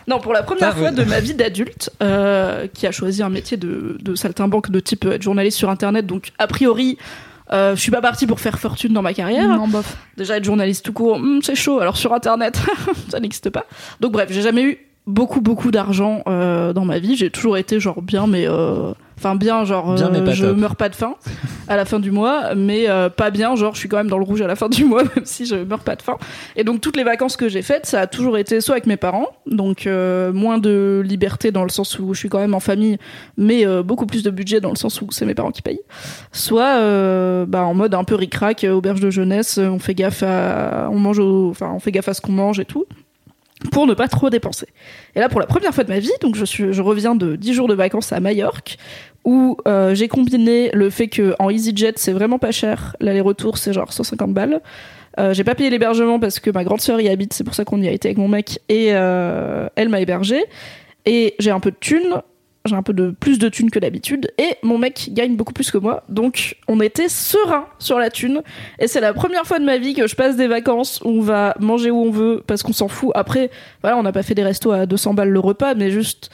non, pour la première fois de ma vie d'adulte, euh, qui a choisi un métier de, de saltimbanque de type euh, être journaliste sur Internet, donc a priori, euh, je suis pas partie pour faire fortune dans ma carrière. Non, bof. Déjà être journaliste tout court, hmm, c'est chaud. Alors sur internet, ça n'existe pas. Donc bref, j'ai jamais eu beaucoup beaucoup d'argent euh, dans ma vie. J'ai toujours été genre bien, mais euh, enfin bien genre Bien, euh, je top. meurs pas de faim à la fin du mois, mais euh, pas bien genre je suis quand même dans le rouge à la fin du mois même si je meurs pas de faim. Et donc toutes les vacances que j'ai faites, ça a toujours été soit avec mes parents, donc euh, moins de liberté dans le sens où je suis quand même en famille, mais beaucoup plus de budget dans le sens où c'est mes parents qui payent soit bah, en mode un peu ric-rac, auberge de jeunesse, on fait gaffe à, on mange au- enfin on fait gaffe à ce qu'on mange et tout, pour ne pas trop dépenser. Et là pour la première fois de ma vie, donc je reviens de 10 jours de vacances à Majorque, où euh, j'ai combiné le fait que en EasyJet c'est vraiment pas cher, l'aller-retour c'est genre 150 balles. Euh, j'ai pas payé l'hébergement parce que ma grande sœur y habite, c'est pour ça qu'on y a été avec mon mec et euh, elle m'a hébergé. Et j'ai un peu de thunes, j'ai un peu de plus de thunes que d'habitude et mon mec gagne beaucoup plus que moi donc on était serein sur la thune et c'est la première fois de ma vie que je passe des vacances où on va manger où on veut parce qu'on s'en fout. Après voilà on n'a pas fait des restos à 200 balles le repas mais juste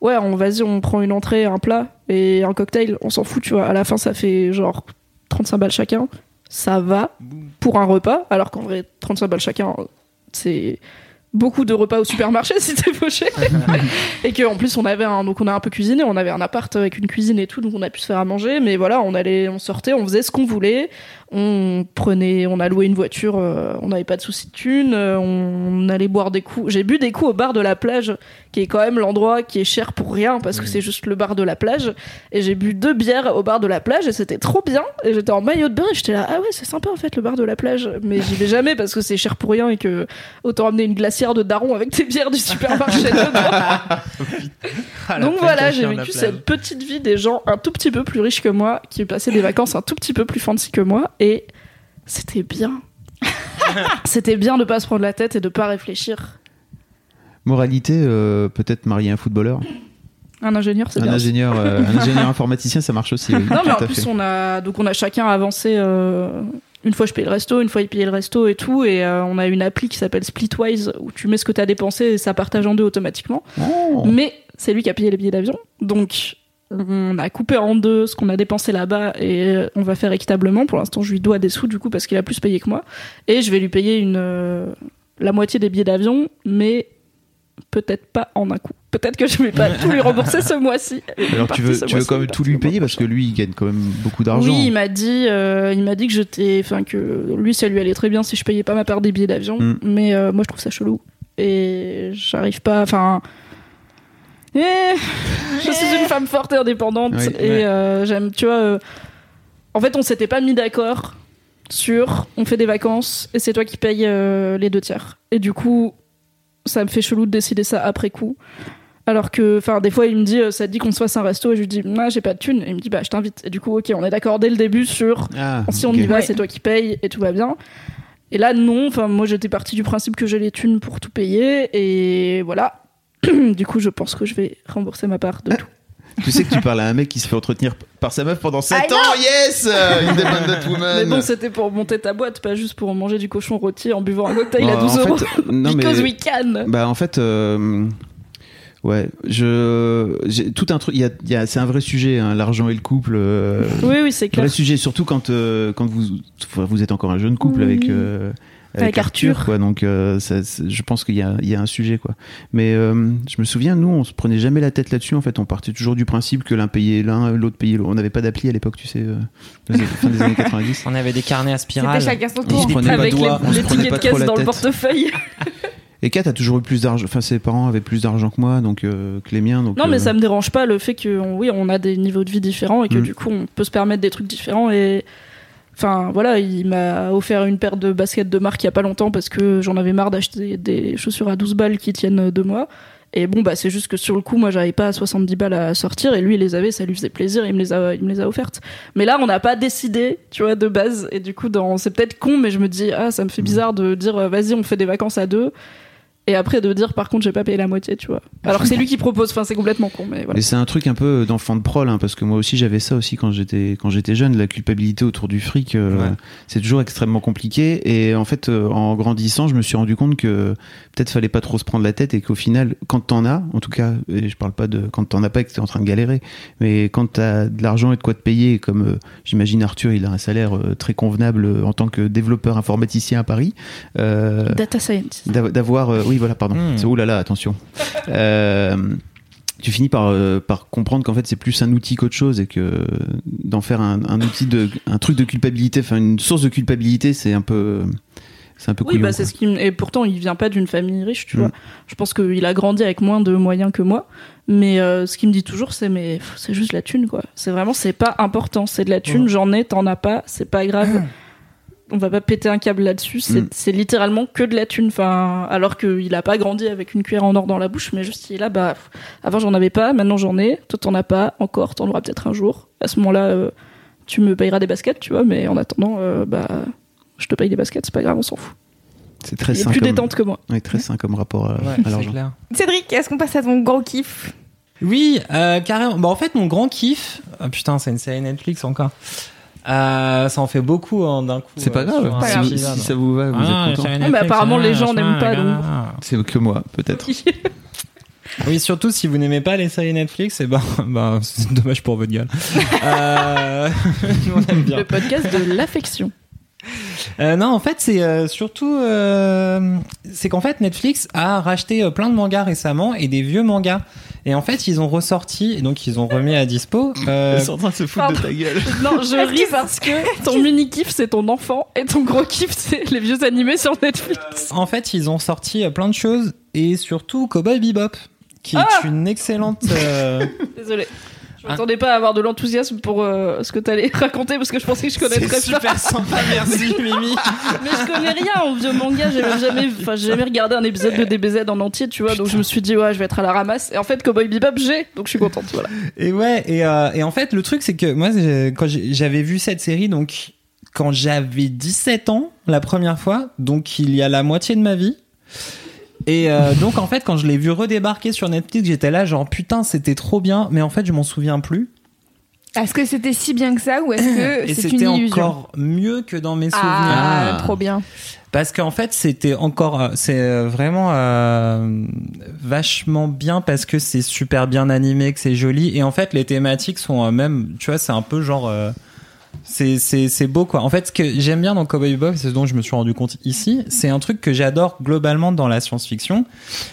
ouais on vas-y on prend une entrée un plat et un cocktail on s'en fout tu vois. À la fin ça fait genre 35 balles chacun ça va pour un repas alors qu'en vrai 35 balles chacun c'est beaucoup de repas au supermarché si t'es fauché. Et que en plus on avait un donc on a un peu cuisiné. On avait un appart avec une cuisine et tout donc on a pu se faire à manger. Mais voilà on allait on sortait on faisait ce qu'on voulait on prenait on a loué une voiture euh, on n'avait pas de soucis de thunes euh, on allait boire des coups. J'ai bu des coups au bar de la plage qui est quand même l'endroit qui est cher pour rien parce que c'est juste le bar de la plage. Et j'ai bu deux bières au bar de la plage et c'était trop bien. Et j'étais en maillot de bain et j'étais là ah ouais c'est sympa en fait le bar de la plage. Mais j'y vais jamais parce que c'est cher pour rien et que autant amener une glacière de daron avec tes bières du supermarché dedans. Ah, Donc voilà, j'ai vécu cette petite vie des gens un tout petit peu plus riches que moi, qui passaient des vacances un tout petit peu plus fancy que moi, et c'était bien. c'était bien de pas se prendre la tête et de pas réfléchir. Moralité, euh, peut-être marier un footballeur, Un ingénieur, c'est un bien. ingénieur, euh, un ingénieur informaticien, ça marche aussi. oui, Non, mais en plus, fait. on a donc on a chacun avancé. euh, Une fois je payais le resto, une fois il payait le resto et tout, et euh, on a une appli qui s'appelle Splitwise où tu mets ce que t'as dépensé et ça partage en deux automatiquement. Oh. Mais c'est lui qui a payé les billets d'avion, donc on a coupé en deux ce qu'on a dépensé là-bas et on va faire équitablement. Pour l'instant, je lui dois des sous du coup parce qu'il a plus payé que moi, et je vais lui payer une euh, la moitié des billets d'avion, mais peut-être pas en un coup. Peut-être que je vais pas tout lui rembourser ce mois-ci. Alors tu veux, tu veux quand même tout lui payer parce que lui il gagne quand même beaucoup d'argent. Oui, il m'a dit, euh, il m'a dit que j'étais, enfin que lui, ça lui allait très bien si je payais pas ma part des billets d'avion, Mm. mais euh, moi je trouve ça chelou et j'arrive pas, enfin. Eh, je suis une femme forte et indépendante Oui, et ouais. euh, j'aime, tu vois. euh, en fait, on s'était pas mis d'accord sur on fait des vacances et c'est toi qui payes euh, les deux tiers. Et du coup, ça me fait chelou de décider ça après coup. Alors que, enfin, des fois, il me dit, euh, ça te dit qu'on se fasse un resto, et je lui dis, ah, j'ai pas de thune. Et il me dit, bah, je t'invite. Et du coup, ok, on est d'accord dès le début sur, Ah, si on y va, Ouais. c'est toi qui payes et tout va bien. Et là, non. Enfin, moi, j'étais partie du principe que j'ai les thunes pour tout payer, et voilà. du coup, je pense que je vais rembourser ma part de tout. Tu sais que tu parles à un mec qui se fait entretenir par sa meuf pendant 7 I ans, yes euh, Independent woman Mais bon, c'était pour monter ta boîte, pas juste pour manger du cochon rôti en buvant un cocktail à Bah, 12 en euros. fait, non, mais- Because we can. Bah en fait, euh, ouais, je, tout un truc. Il y a, y a- c'est un vrai sujet, hein, l'argent et le couple. euh, Oui, oui, c'est clair. vrai sujet, surtout quand euh, quand vous vous êtes encore un jeune couple avec. Avec Arthur. quoi. Donc, euh, ça, je pense qu'il y a, il y a un sujet, quoi. Mais euh, je me souviens, nous, on se prenait jamais la tête là-dessus. En fait, on partait toujours du principe que l'un payait l'un, l'autre payait l'autre. On n'avait pas d'appli à l'époque, tu sais, euh, fin des années 90. On avait des carnets à C'était spirale. chacun son On se prenait pas les, on se les prenait tickets pas de caisse dans le portefeuille. Et Kat a toujours eu plus d'argent. Enfin, ses parents avaient plus d'argent que moi, donc euh, que les miens. Donc, Non, mais euh, ça me dérange pas le fait que, on- oui, on a des niveaux de vie différents et que Mm. du coup, on peut se permettre des trucs différents. Et enfin, voilà, il m'a offert une paire de baskets de marque il y a pas longtemps parce que j'en avais marre d'acheter des chaussures à 12 balles qui tiennent deux mois. Et bon, bah, c'est juste que sur le coup, moi, j'avais pas 70 balles à sortir et lui, il les avait, ça lui faisait plaisir, il me les a, il me les a offertes. Mais là, on n'a pas décidé, tu vois, de base. Et du coup, dans, c'est peut-être con, mais je me dis, ah, ça me fait bizarre de dire, euh, vas-y, on fait des vacances à deux. Et après, de dire, par contre, j'ai pas payé la moitié, tu vois. Alors que c'est lui qui propose, enfin, c'est complètement con, mais voilà. Mais c'est un truc un peu d'enfant de prol, hein, parce que moi aussi j'avais ça aussi quand j'étais quand j'étais jeune, la culpabilité autour du fric, euh, Ouais. c'est toujours extrêmement compliqué. Et en fait, euh, en grandissant, je me suis rendu compte que peut-être fallait pas trop se prendre la tête et qu'au final, quand t'en as, en tout cas, et je parle pas de quand t'en as pas et que t'es en train de galérer, mais quand t'as de l'argent et de quoi te payer, comme euh, j'imagine Arthur, il a un salaire euh, très convenable euh, en tant que développeur informaticien à Paris. euh, Data scientist. D'av- d'avoir euh, oui voilà pardon Hmm. c'est oh là là attention Euh, tu finis par euh, par comprendre qu'en fait c'est plus un outil qu'autre chose et que d'en faire un, un outil de un truc de culpabilité enfin une source de culpabilité c'est un peu c'est un peu Oui, couillon, bah, c'est ce qui et pourtant il vient pas d'une famille riche, tu Mm. vois. Je pense qu'il a grandi avec moins de moyens que moi, mais euh, ce qu'il me dit toujours, c'est mais c'est juste la thune, quoi. C'est vraiment c'est pas important, c'est de la thune, j'en ai, t'en as pas, c'est pas grave. On va pas péter un câble là-dessus, c'est Mm. c'est littéralement que de la thune. Enfin, alors qu'il a pas grandi avec une cuillère en or dans la bouche, mais juste il est là, bah, avant j'en avais pas, maintenant j'en ai, toi t'en as pas, encore, t'en auras peut-être un jour. À ce moment-là, euh, tu me payeras des baskets, tu vois, mais en attendant, euh, bah, je te paye des baskets, c'est pas grave, on s'en fout. c'est très Il est sain plus comme détente que moi. ouais, très sain comme rapport à, Ouais, à c'est l'argent clair. Cédric, est-ce qu'on passe à ton gros kiff? Oui, euh, carrément. Bah, en fait, mon grand kiff. Ah, putain, c'est une série Netflix encore. Euh, ça en fait beaucoup hein, d'un coup. c'est pas euh, grave si, épisode. ça vous va vous Ah, êtes content mais Netflix, apparemment, ah, les gens n'aiment pas, c'est que moi peut-être Oui, surtout si vous n'aimez pas les séries Netflix, et ben, ben c'est dommage pour votre gueule. euh, nous, on aime bien. Le podcast de l'affection. Euh, non, en fait, c'est euh, surtout, euh, c'est qu'en fait Netflix a racheté euh, plein de mangas récemment et des vieux mangas. Et en fait, ils ont ressorti, et donc ils ont remis à dispo. euh, Ils sont en train de se foutre de ta gueule. Non, je ris parce que ton mini kiff c'est ton enfant et ton gros kiff c'est les vieux animés sur Netflix. en fait, ils ont sorti euh, plein de choses et surtout Cowboy Bebop, qui Ah est une excellente. euh, Désolé. Je m'attendais pas à avoir de l'enthousiasme pour euh, ce que t'allais raconter parce que je pensais que je connaîtrais c'est pas. super sympa, merci Mimi. Mais je connais rien en vieux manga, j'ai même jamais, enfin, j'ai jamais regardé un épisode de DBZ en entier, tu vois, donc je me suis dit, ouais, je vais être à la ramasse. Et en fait, Cowboy Bebop, j'ai, donc je suis contente, voilà. Et ouais, et, euh, et en fait, le truc, c'est que moi, quand j'avais vu cette série, donc quand j'avais 17 ans, la première fois, donc il y a la moitié de ma vie. Et euh, donc, en fait, quand je l'ai vu redébarquer sur Netflix, j'étais là, genre putain, c'était trop bien, mais en fait, je m'en souviens plus. Est-ce que c'était si bien que ça ou est-ce que c'est c'était une illusion encore mieux que dans mes souvenirs. Ah, trop bien. Parce qu'en fait, c'était encore, euh, c'est euh, vraiment euh, vachement bien parce que c'est super bien animé, que c'est joli. Et en fait, les thématiques sont euh, même, tu vois, c'est un peu genre, c'est beau quoi. En fait, ce que j'aime bien dans Cowboy Bebop, c'est ce dont je me suis rendu compte ici, c'est un truc que j'adore globalement dans la science-fiction,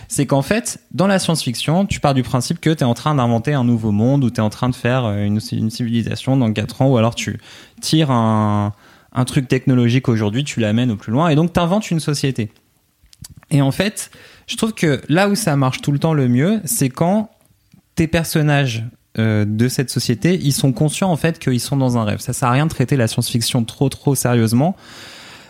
c'est qu'en fait, dans la science-fiction, tu pars du principe que tu es en train d'inventer un nouveau monde ou tu es en train de faire euh, une, une civilisation dans 4 ans ou alors tu tires un un truc technologique aujourd'hui, tu l'amènes au plus loin et donc tu inventes une société. Et en fait, je trouve que là où ça marche tout le temps le mieux, c'est quand tes personnages euh, de cette société, ils sont conscients en fait qu'ils sont dans un rêve. Ça sert à rien de traiter la science-fiction trop trop sérieusement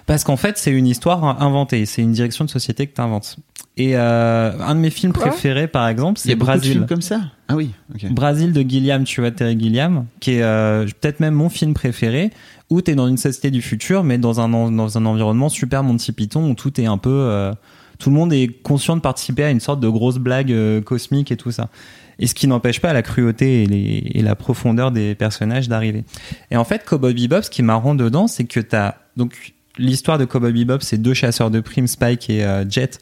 parce qu'en fait, c'est une histoire inventée, c'est une direction de société que tu inventes. Et euh, un de mes films Quoi préférés par exemple, c'est beaucoup de films Brasil. comme ça? Ah oui, ok. Brasil de Gilliam, tu vois, Terry Gilliam, qui est euh, peut-être même mon film préféré, où tu es dans une société du futur, mais dans un, dans un environnement super Monty Python, où tout est un peu... euh, tout le monde est conscient de participer à une sorte de grosse blague euh, cosmique et tout ça. Et ce qui n'empêche pas la cruauté et, les- et la profondeur des personnages d'arriver. Et en fait, Cowboy Bebop, ce qui est marrant dedans, c'est que tu as... Donc, l'histoire de Cowboy Bebop, c'est deux chasseurs de primes, Spike et euh, Jet,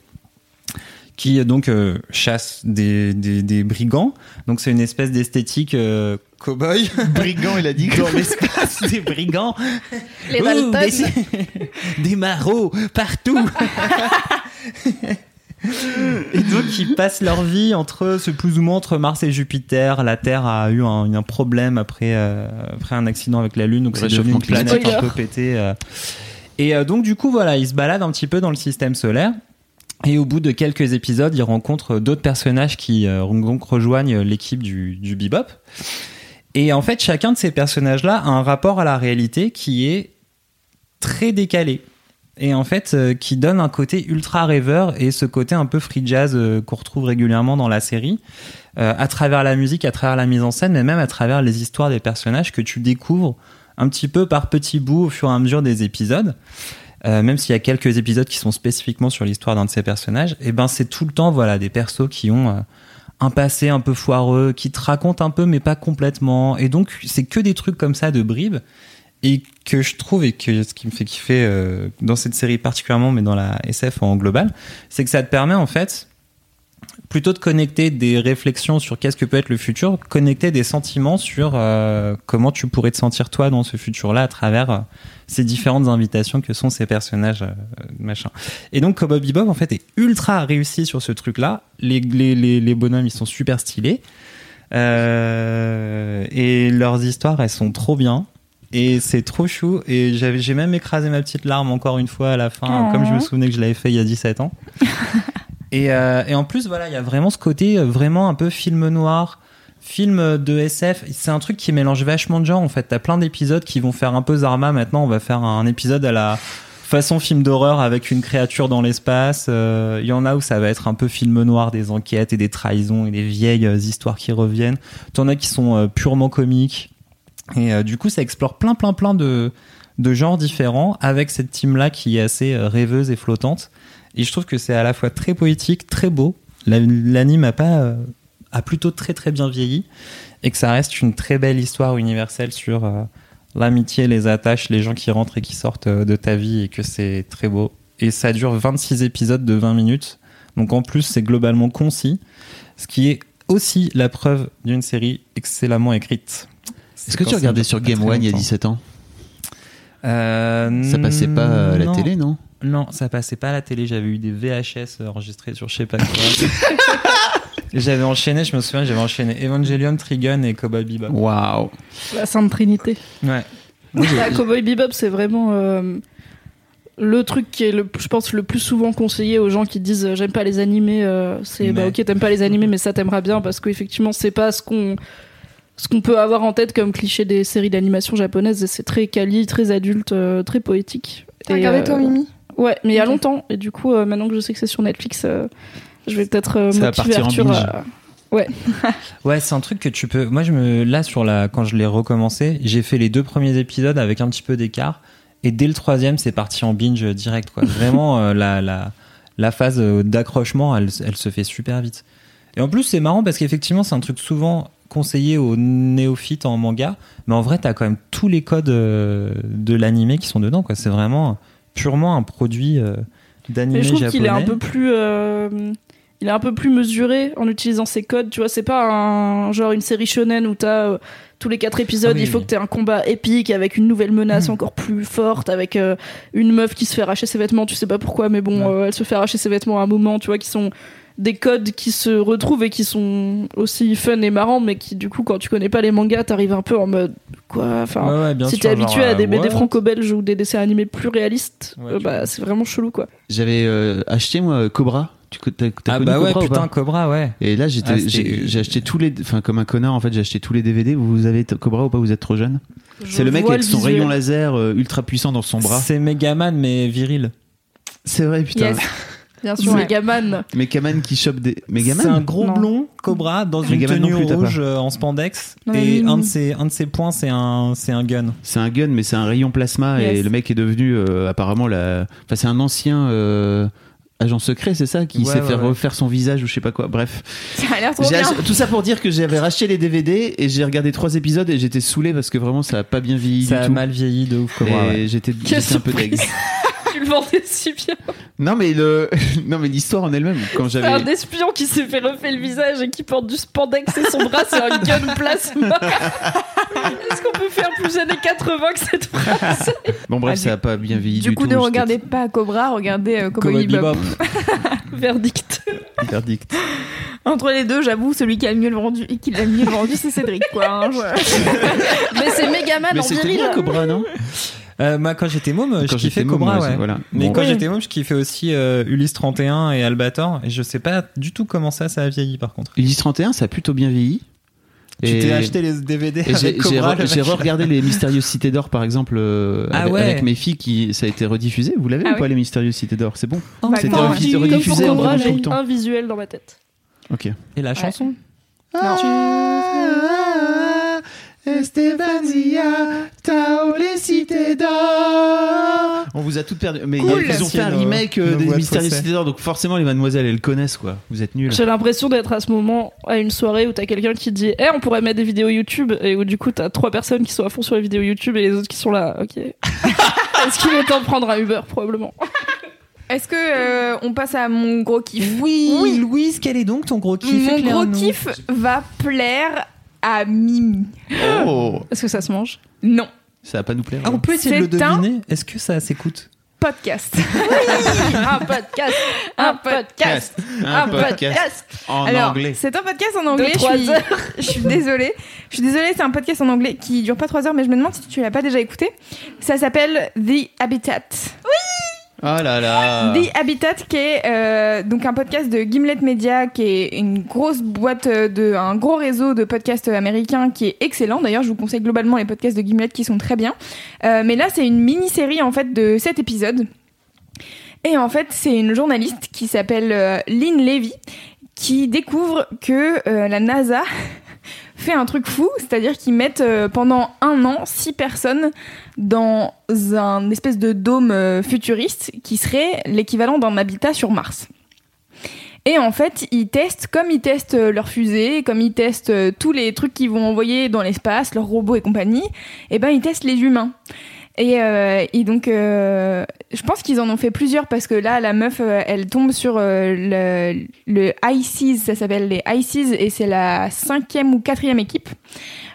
qui donc euh, chassent des, des, des brigands. Donc c'est une espèce d'esthétique euh, cowboy Brigand, il a dit. dans l'espace des brigands. Les Ouh, des marauds partout. et donc ils passent leur vie entre c'est plus ou moins entre Mars et Jupiter. La Terre a eu un, un problème après euh, après un accident avec la Lune, donc c'est devenu une planète climatique. un peu pétée. euh. Et euh, donc du coup voilà, ils se baladent un petit peu dans le système solaire. Et au bout de quelques épisodes, ils rencontrent d'autres personnages qui donc rejoignent l'équipe du, du Bebop. Et en fait, chacun de ces personnages-là a un rapport à la réalité qui est très décalé. Et en fait, euh, qui donne un côté ultra rêveur et ce côté un peu free jazz euh, qu'on retrouve régulièrement dans la série, euh, à travers la musique, à travers la mise en scène, mais même à travers les histoires des personnages que tu découvres un petit peu par petits bouts au fur et à mesure des épisodes. Même s'il y a quelques épisodes qui sont spécifiquement sur l'histoire d'un de ces personnages, et ben c'est tout le temps voilà des persos qui ont un passé un peu foireux, qui te racontent un peu mais pas complètement, et donc c'est que des trucs comme ça de bribes et que je trouve et que ce qui me fait kiffer euh, dans cette série particulièrement, mais dans la SF en global, c'est que ça te permet en fait plutôt de connecter des réflexions sur qu'est-ce que peut être le futur, connecter des sentiments sur euh, comment tu pourrais te sentir toi dans ce futur-là à travers euh, ces différentes invitations que sont ces personnages machin. Et donc Cowboy Bebop en fait est ultra réussi sur ce truc-là. Les, les, les, bonhommes ils sont super stylés et leurs histoires elles sont trop bien. Et c'est trop chou. Et j'ai même écrasé ma petite larme encore une fois à la fin, Oh. comme je me souvenais que je l'avais fait il y a 17 ans. et, euh, et en plus, voilà, il y a vraiment ce côté euh, vraiment un peu film noir, film de SF. C'est un truc qui mélange vachement de genres. En fait, t'as plein d'épisodes qui vont faire un peu Zarma. Maintenant, on va faire un épisode à la façon film d'horreur avec une créature dans l'espace. Euh, Il y en a où ça va être un peu film noir, des enquêtes et des trahisons et des vieilles euh, histoires qui reviennent. T'en as qui sont purement comiques. Et euh, du coup, ça explore plein, plein, plein de, de genres différents avec cette team-là qui est assez euh, rêveuse et flottante. Et je trouve que c'est à la fois très poétique, très beau. La- L'anime a pas euh, a plutôt très très bien vieilli et que ça reste une très belle histoire universelle sur l'amitié, les attaches, les gens qui rentrent et qui sortent de ta vie et que c'est très beau. Et ça dure 26 épisodes de 20 minutes. Donc en plus, c'est globalement concis, ce qui est aussi la preuve d'une série excellemment écrite. Est-ce que tu regardais sur Game One il y a longtemps. 17 ans Euh, Ça passait pas à la non. télé, non? Non, ça passait pas à la télé. J'avais eu des VHS enregistrés sur je sais pas quoi. J'avais enchaîné, je me souviens, j'avais enchaîné Evangelion, Trigun et Cowboy Bebop. Waouh La Sainte Trinité. Ouais. La Cowboy Bebop, c'est vraiment euh, le truc qui est, le, je pense, le plus souvent conseillé aux gens qui disent j'aime pas les animés. euh, c'est bah ok, t'aimes pas les animés, mais ça t'aimeras bien parce qu'effectivement, c'est pas ce qu'on ce qu'on peut avoir en tête comme cliché des séries d'animation japonaises. et C'est très quali, très adulte, euh, très poétique. T'as regardé euh, toi, Mimi? Ouais, mais il y a longtemps. Et du coup, euh, maintenant que je sais que c'est sur Netflix, euh, je vais peut-être euh, Ça va motiver partir en Arthur binge. à- Ouais, c'est un truc que tu peux. Moi, je me là sur la quand je l'ai recommencé, j'ai fait les deux premiers épisodes avec un petit peu d'écart, et dès le troisième, c'est parti en binge direct. Quoi. Vraiment, euh, la la la phase euh, d'accrochement, elle elle se fait super vite. Et en plus, c'est marrant parce qu'effectivement, c'est un truc souvent conseillé aux néophytes en manga, mais en vrai, t'as quand même tous les codes euh, de l'animé qui sont dedans. Quoi. C'est vraiment purement un produit euh, d'animé Mais je trouve japonais. qu'il est un peu plus, euh, il est un peu plus mesuré en utilisant ses codes. Tu vois, c'est pas un genre une série shonen où t'as euh, tous les quatre épisodes, Ah oui, il faut oui. que t'aies un combat épique avec une nouvelle menace Mhm. encore plus forte, avec euh, une meuf qui se fait arracher ses vêtements. Tu sais pas pourquoi, mais bon, Ouais. elle se fait arracher ses vêtements à un moment. Tu vois, qui sont des codes qui se retrouvent et qui sont aussi fun et marrants, mais qui du coup, quand tu connais pas les mangas, t'arrives un peu en mode quoi. Enfin, Ouais, ouais, bien si t'es habitué genre, à des euh, BD what franco-belges ou des dessins animés plus réalistes, Ouais, euh, bah c'est vraiment chelou quoi. J'avais euh, acheté, moi, Cobra. Tu co- t'as, t'as Ah bah ouais, Cobra putain, Cobra, ouais. Et là, Ah, j'ai, acheté tous les, enfin comme un connard en fait, j'ai acheté tous les DVD. Vous avez t- Cobra ou pas Vous êtes trop jeune C'est le mec avec son visuel. rayon laser euh, ultra puissant dans son bras. C'est Megaman, mais viril. C'est vrai, putain. Yes. Bien sûr. Megaman. Megaman qui chope des. Megaman C'est un gros Non. blond cobra dans une Megaman non tenue plus, rouge euh, en spandex. Non, et un de, ses, un de ses points, c'est un, c'est un gun. C'est un gun, mais c'est un rayon plasma et le mec est devenu euh, apparemment la. Enfin, c'est un ancien euh, agent secret, c'est ça, qui Ouais, s'est ouais, fait ouais. refaire son visage ou je sais pas quoi. Bref, Ça a l'air trop bien. ach- tout ça pour dire que j'avais racheté les DVD et j'ai regardé trois épisodes et j'étais saoulé parce que vraiment ça a pas bien vieilli Ça du a tout. mal vieilli de ouf, Cobra. et ouais. j'étais, Quelle j'étais un peu deg. Le vendais si bien. Non mais le, non mais l'histoire en elle-même quand C'est j'avais. un espion qui s'est fait refaire le visage et qui porte du spandex et son bras c'est un gun plasma. Est-ce qu'on peut faire plus années 80 que cette phrase? Bon bref, Ah, ça a pas bien vieilli du, Du coup, tout. ne regardez pas Cobra, regardez euh, Cowboy Bebop. Verdict. Verdict. Entre les deux, j'avoue, celui qui a le mieux vendu et qui l'a mieux vendu, c'est Cédric, quoi. hein, je- Mais c'est Megaman Mais en c'était viril. bien Cobra, non? Euh, moi, quand j'étais môme, je Quand kiffais j'étais môme, Cobra, ouais, ouais. voilà. Mais Bon. quand Oui. j'étais môme, je kiffais aussi euh, Ulysse 31 et Albator. Et je sais pas du tout comment ça, ça a vieilli par contre. Ulysse 31, ça a plutôt bien vieilli. Tu t'es acheté les DVD avec Cobra, j'ai mec. regardé les Mystérieuses Cités d'Or par exemple euh, Ah avec, ouais. avec mes filles qui ça a été rediffusé. Vous l'avez Ah ou oui. pas les Mystérieuses Cités d'Or? C'est bon. Bah, C'était rediffusé en Cobra, boucle tout j'ai le temps. un visuel dans ma tête. Ok. Et la chanson? On vous a toutes perdu. Mais Cool. ils ont fait un remake euh, nos des voix de Mystérieuses. Cités d'Or, donc forcément les mademoiselles elles connaissent quoi. Vous êtes nuls. J'ai l'impression d'être à ce moment à une soirée où t'as quelqu'un qui dit Eh, on pourrait mettre des vidéos YouTube et où du coup t'as trois personnes qui sont à fond sur les vidéos YouTube et les autres qui sont là. Ok. Est-ce qu'il est temps de prendre un Uber Probablement? Est-ce que euh, on passe à mon gros kiff? Oui, Louise, quel est donc ton gros kiff? Mon gros Éclaire-nous. kiff va plaire à Mimi. Oh, Est-ce que ça se mange? Non, ça va pas nous plaire. Ah, on peut essayer de le un- deviner. Est-ce que ça s'écoute? Podcast. Un podcast Un podcast un podcast en Alors, anglais. c'est un podcast en anglais. De je, trois suis, heures. je suis désolée. Je suis désolée, c'est un podcast en anglais qui dure pas 3 heures, mais je me demande si tu l'as pas déjà écouté. Ça s'appelle The Habitat. Oh là là. The Habitat, qui est euh, donc un podcast de Gimlet Media, qui est une grosse boîte euh, de, un gros réseau de podcasts américains qui est excellent. D'ailleurs, je vous conseille globalement les podcasts de Gimlet qui sont très bien. Euh, mais là, c'est une mini-série en fait de 7 épisodes. Et en fait, c'est une journaliste qui s'appelle Lynn Levy qui découvre que la NASA fait un truc fou, c'est-à-dire qu'ils mettent euh, pendant un an six personnes dans un espèce de dôme euh, futuriste qui serait l'équivalent d'un habitat sur Mars. Et en fait, ils testent, comme ils testent euh, leurs fusées, comme ils testent tous les trucs qu'ils vont envoyer dans l'espace, leurs robots et compagnie, et ben ils testent les humains. Et, euh, et donc, euh, je pense qu'ils en ont fait plusieurs parce que là, la meuf, euh, elle tombe sur le, le ICES, ça s'appelle les ICES, et c'est la cinquième ou quatrième équipe.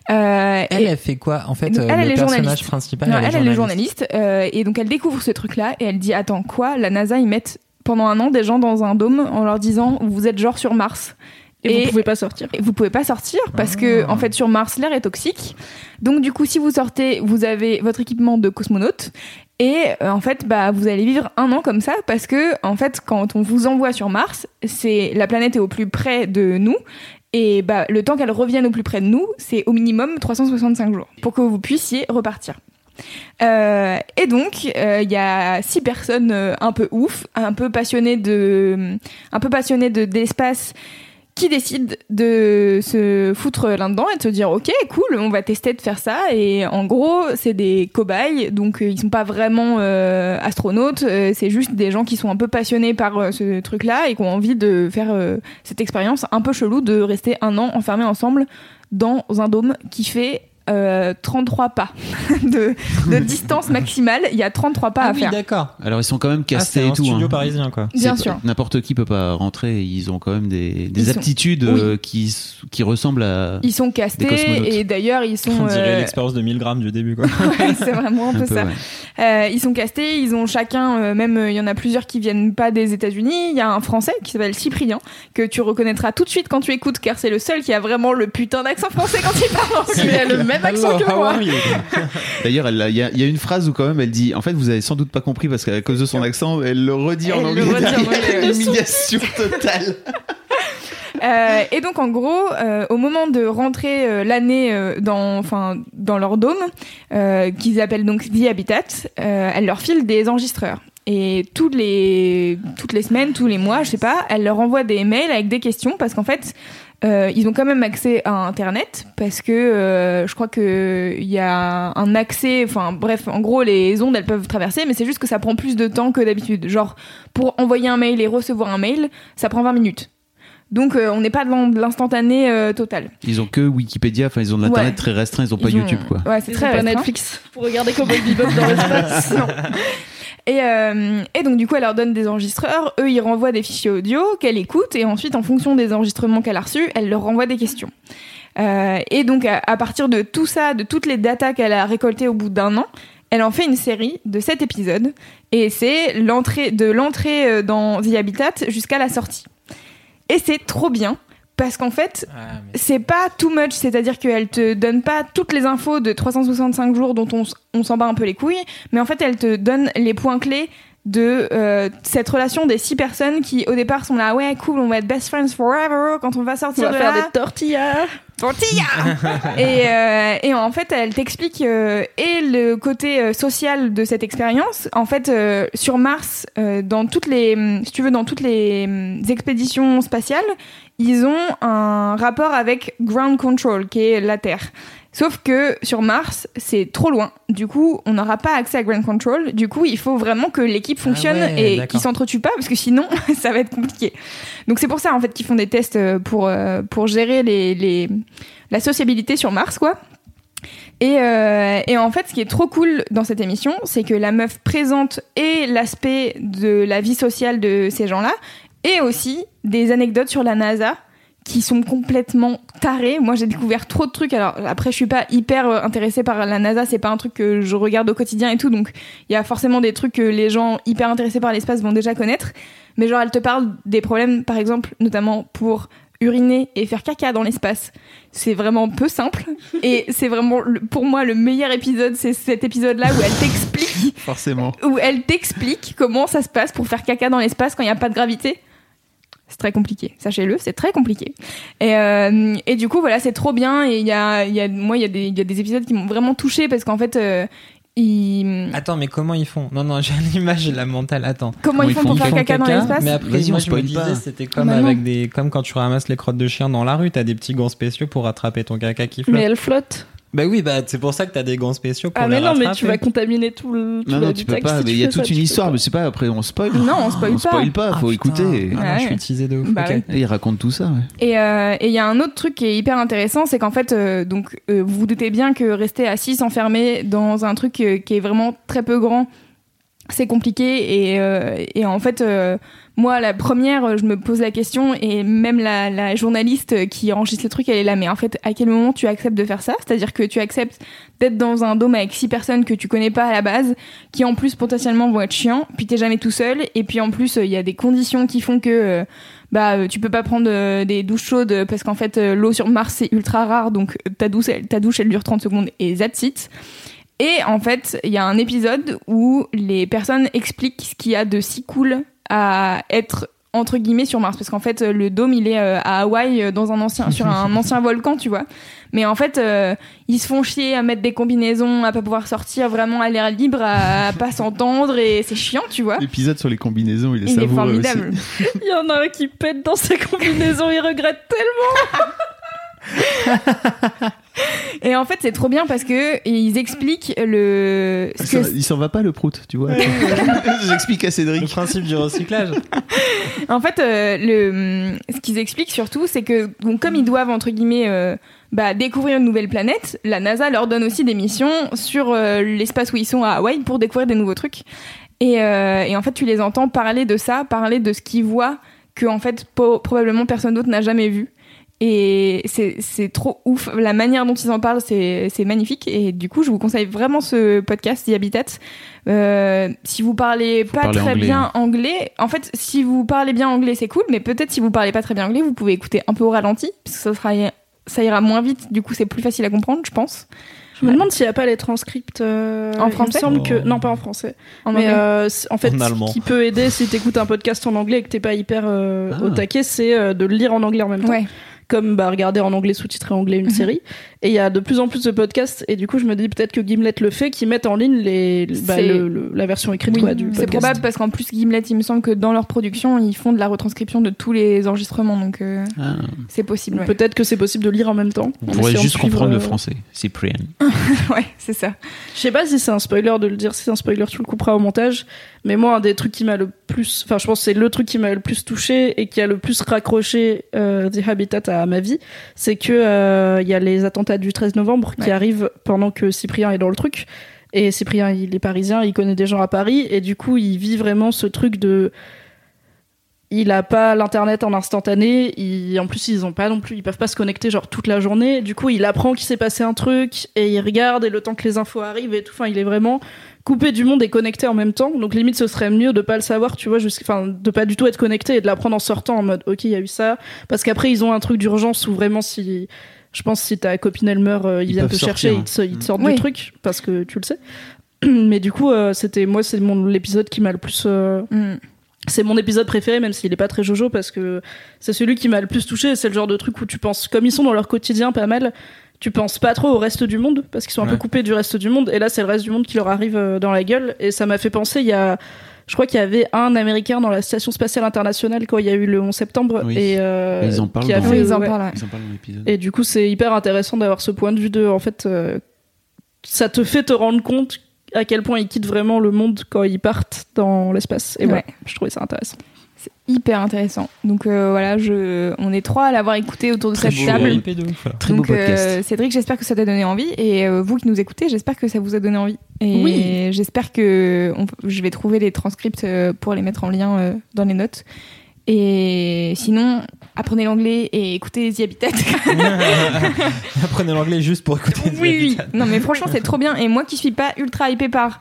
Elle, et- elle fait quoi En fait, Donc, elle, elle le est personnage journaliste. principal, non, elle, elle, est elle journaliste. et donc elle découvre ce truc-là et elle dit Attends, quoi La NASA, ils mettent pendant un an des gens dans un dôme en leur disant Vous êtes genre sur Mars. Et, Et- vous pouvez pas sortir. Et vous pouvez pas sortir parce que Ah. en fait sur Mars l'air est toxique. Donc du coup si vous sortez, vous avez votre équipement de cosmonaute et euh, en fait bah vous allez vivre un an comme ça parce que en fait quand on vous envoie sur Mars, c'est la planète est au plus près de nous et bah le temps qu'elle revienne au plus près de nous, c'est au minimum 365 jours pour que vous puissiez repartir. Euh, et donc, euh, il y a six personnes euh, un peu ouf, un peu passionnées de, un peu passionnées de d'espace, qui décident de se foutre là-dedans et de se dire ok cool on va tester de faire ça. Et en gros c'est des cobayes donc euh, ils sont pas vraiment euh, astronautes euh, c'est juste des gens qui sont un peu passionnés par ce truc là et qui ont envie de faire cette expérience un peu chelou de rester un an enfermés ensemble dans un dôme qui fait euh, 33 pas de, de distance maximale il y a 33 pas Ah à oui, faire d'accord. Alors ils sont quand même Ah, castés un et tout. studio hein. parisien, quoi. Bien sûr. N'importe qui peut pas rentrer. Ils ont quand même des, des Ils sont- aptitudes oui. euh, qui, qui ressemblent à. ils sont castés et d'ailleurs ils sont On dirait euh, l'expérience de 1000 grammes du début, quoi. ouais, c'est vraiment un peu, ça ouais. Euh, ils sont castés, ils ont chacun, euh, même euh, il y en a plusieurs qui viennent pas des États-Unis. Il y a un Français qui s'appelle Cyprien que tu reconnaîtras tout de suite quand tu écoutes, car c'est le seul qui a vraiment le putain d'accent français quand il parle. Il a le même accent que moi. you D'ailleurs, il y, a- il y a une phrase où quand même elle dit, en fait, vous avez sans doute pas compris parce qu'à cause de son accent, elle le redit en Elle en anglais. L'humiliation totale. Euh, et donc en gros, euh, au moment de rentrer euh, l'année dans, enfin, dans leur dôme, qu'ils appellent donc The Habitat, elle leur file des enregistreurs. Et toutes les, toutes les semaines, tous les mois, je sais pas, elle leur envoie des mails avec des questions parce qu'en fait, euh, ils ont quand même accès à Internet parce que euh, je crois que il y a un accès, enfin bref, en gros les ondes elles peuvent traverser, mais c'est juste que ça prend plus de temps que d'habitude. Genre pour envoyer un mail et recevoir un mail, ça prend 20 minutes. Donc euh, on n'est pas dans de l'instantané euh, total. Ils ont que Wikipédia, enfin ils ont de l'internet Ouais. très restreint, ils ont pas Ils ont- YouTube quoi. Ouais, c'est Ils très ont pas restreint. Netflix pour regarder Cowboy Bebop dans l'espace. Euh, et donc du coup, elle leur donne des enregistreurs. Eux, ils renvoient des fichiers audio qu'elle écoute et ensuite, en fonction des enregistrements qu'elle a reçus, elle leur renvoie des questions. Euh, et donc, à, à partir de tout ça, de toutes les datas qu'elle a récoltées au bout d'un an, elle en fait une série de sept épisodes. Et c'est l'entrée de l'entrée euh, dans The Habitat jusqu'à la sortie. Et c'est trop bien parce qu'en fait, c'est pas too much, c'est-à-dire qu'elle te donne pas toutes les infos de 365 jours dont on, on s'en bat un peu les couilles, mais en fait, elle te donne les points clés de euh, cette relation des six personnes qui au départ sont là ouais cool on va être best friends forever quand on va On sortir va de faire là. des tortillas. tortilla et, euh, et en fait elle t'explique euh, et le côté euh, social de cette expérience. En fait euh, sur Mars euh, dans toutes les si tu veux dans toutes les expéditions spatiales ils ont un rapport avec ground control qui est la Terre Sauf que sur Mars, c'est trop loin. Du coup, on n'aura pas accès à Ground Control. Du coup, il faut vraiment que l'équipe fonctionne ouais, et qu'ils s'entretuent pas parce que sinon, ça va être compliqué. Donc c'est pour ça en fait qu'ils font des tests euh, pour euh, pour gérer les, les la sociabilité sur Mars quoi. Et, euh, et en fait, ce qui est trop cool dans cette émission, c'est que la meuf présente et l'aspect de la vie sociale de ces gens-là, et aussi des anecdotes sur la NASA qui sont complètement tarées. Moi, j'ai découvert trop de trucs. Alors après, je suis pas hyper euh, intéressée par la NASA. C'est pas un truc que je regarde au quotidien et tout. Donc, il y a forcément des trucs que les gens hyper intéressés par l'espace vont déjà connaître. Mais genre, elle te parle des problèmes, par exemple, notamment pour uriner et faire caca dans l'espace. C'est vraiment peu simple. Et c'est vraiment, pour moi, le meilleur épisode. C'est cet épisode-là où elle t'explique Forcément. où elle t'explique comment ça se passe pour faire caca dans l'espace quand il n'y a pas de gravité. C'est très compliqué, sachez-le, c'est très compliqué. Et, euh, et du coup, voilà, c'est trop bien. Et il y a, il y a, moi, il y, a des- il y a des épisodes qui m'ont vraiment touché parce qu'en fait, euh, ils- Attends, mais comment ils font? Non, non, j'ai une image de la mentale. Attends. comment ils font pour Ils faire font caca dans l'espace? Mais après, moi, on je me disais, pas. c'était comme bah non. avec des, comme quand tu ramasses les crottes de chien dans la rue, t'as des petits gants spéciaux pour rattraper ton caca qui flotte. Mais elle flotte. Bah oui, bah c'est pour ça que t'as des gants spéciaux pour Ah les mais non, mais rattraper. tu vas contaminer tout le. tout Non, non, tu peux pas. si Mais il y a fais ça, toute tu une peux histoire, pas. mais c'est pas après on spoil. Non, on spoil on pas. spoil pas, Ah, faut putain. écouter. Ah non, je suis teasé de ouf. Bah ok. ouais. Et il raconte tout ça. ouais. Et euh, et il y a un autre truc qui est hyper intéressant, c'est qu'en fait, euh, donc euh, vous vous doutez bien que rester assis enfermé dans un truc euh, qui est vraiment très peu grand, c'est compliqué et, euh, et en fait euh, moi la première je me pose la question et même la, journaliste qui enregistre le truc elle est là. Mais en fait à quel moment tu acceptes de faire ça? C'est à dire que tu acceptes d'être dans un dôme avec six personnes que tu connais pas à la base qui en plus potentiellement vont être chiants puis t'es jamais tout seul et puis en plus il y a des conditions qui font que euh, bah euh, tu peux pas prendre euh, des douches chaudes parce qu'en fait euh, l'eau sur Mars c'est ultra rare donc euh, ta douche elle, ta douche elle dure 30 secondes et that's et en fait, il y a un épisode où les personnes expliquent ce qu'il y a de si cool à être entre guillemets sur Mars parce qu'en fait le dôme il est euh, à Hawaï euh, dans un ancien sur un ancien volcan tu vois mais en fait euh, ils se font chier à mettre des combinaisons à pas pouvoir sortir vraiment à l'air libre à pas s'entendre et c'est chiant tu vois L'épisode sur les combinaisons, il est il est savoureux aussi. formidable Il y en a un qui pète dans ses combinaisons, il regrette tellement. et en fait c'est trop bien parce que ils expliquent le ce que il s'en va pas le prout, tu vois. J'explique à Le Cédric. principe du recyclage. En fait, euh, le, ce qu'ils expliquent surtout, c'est que donc, comme ils doivent, entre guillemets, euh, bah, découvrir une nouvelle planète, la NASA leur donne aussi des missions sur euh, l'espace où ils sont à Hawaï pour découvrir des nouveaux trucs. Et, euh, et en fait, tu les entends parler de ça, parler de ce qu'ils voient que, en fait, po- probablement personne d'autre n'a jamais vu. Et c'est c'est trop ouf. La manière dont ils en parlent, c'est c'est magnifique. Et du coup, je vous conseille vraiment ce podcast, The Habitat. Euh, si vous parlez Faut pas parler très anglais, bien hein. anglais, en fait, si vous parlez bien anglais, c'est cool. Mais peut-être si vous parlez pas très bien anglais, vous pouvez écouter un peu au ralenti, parce que ça sera ça ira moins vite. Du coup, c'est plus facile à comprendre, je pense. Je me demande s'il n'y a pas les transcripts euh, En Il français me semble que non, pas en français. En mais euh, en fait, En ce qui peut aider si t'écoutes un podcast en anglais et que t'es pas hyper euh, Ah. au taquet, c'est euh, de le lire en anglais en même temps. ouais. Comme bah, regarder en anglais sous-titré anglais une Mhm. série. Et il y a de plus en plus de podcasts. Et du coup, je me dis peut-être que Gimlet le fait, qu'ils mettent en ligne les, bah, C'est- le- le- la version écrite Oui, quoi, du c'est probable parce qu'en plus Gimlet, il me semble que dans leur production, ils font de la retranscription de tous les enregistrements, donc euh, Ah. c'est possible. Ouais, Peut-être que c'est possible de lire en même temps. Vous pourrez juste comprendre le français. Cyprien. ouais c'est ça. Je sais pas si c'est un spoiler de le dire, si c'est un spoiler, tu le couperas au montage. Mais moi, un des trucs qui m'a le plus, enfin, je pense que c'est le truc qui m'a le plus touché et qui a le plus raccroché euh, The Habitat à ma vie, c'est que euh, il y a les attentats du 13 novembre qui arrivent pendant que Cyprien est dans le truc. Et Cyprien, il est parisien, il connaît des gens à Paris, et du coup, il vit vraiment ce truc de. Il a pas l'internet en instantané, il, en plus ils ont pas non plus, ils peuvent pas se connecter genre toute la journée. Du coup, il apprend qu'il s'est passé un truc et il regarde et le temps que les infos arrivent et tout. Enfin, il est vraiment coupé du monde et connecté en même temps. Donc limite, ce serait mieux de pas le savoir, tu vois, enfin, de pas du tout être connecté et de l'apprendre en sortant en mode, ok, il y a eu ça. Parce qu'après, ils ont un truc d'urgence où vraiment si, je pense si ta copine elle meurt, euh, ils, Ils viennent te chercher, sortir, ils te, ils te sortent Oui. du truc parce que tu le sais. Mais du coup, euh, c'était moi, c'est mon l'épisode qui m'a le plus. euh, Mm. c'est mon épisode préféré, même s'il est pas très jojo, parce que c'est celui qui m'a le plus touché. C'est le genre de truc où tu penses, comme ils sont dans leur quotidien pas mal, tu penses pas trop au reste du monde, parce qu'ils sont un peu coupés du reste du monde. Et là, c'est le reste du monde qui leur arrive euh, dans la gueule. Et ça m'a fait penser, il y a. Je crois qu'il y avait un Américain dans la Station Spatiale Internationale quand il y a eu le 11 septembre. Oui. Et euh, Ils en parlent qui a dans- fait- ils en ouais. parlent. ouais. Ils en parlent dans l'épisode. Et du coup, c'est hyper intéressant d'avoir ce point de vue de, en fait, euh, ça te fait te rendre compte à quel point ils quittent vraiment le monde quand ils partent dans l'espace. Et voilà, Ouais. je trouvais ça intéressant. C'est hyper intéressant. Donc euh, voilà, je, on est trois à l'avoir écouté autour de Très cette beau. table. Très beau Donc, podcast. euh, Cédric, j'espère que ça t'a donné envie. Et euh, vous qui nous écoutez, j'espère que ça vous a donné envie. Et Oui. j'espère que on je vais trouver les transcripts euh, pour les mettre en lien euh, dans les notes. Et sinon, apprenez l'anglais et écoutez The Habitat. Apprenez l'anglais juste pour écouter. oui, oui. Non, mais franchement, c'est trop bien. Et moi qui suis pas ultra hypée par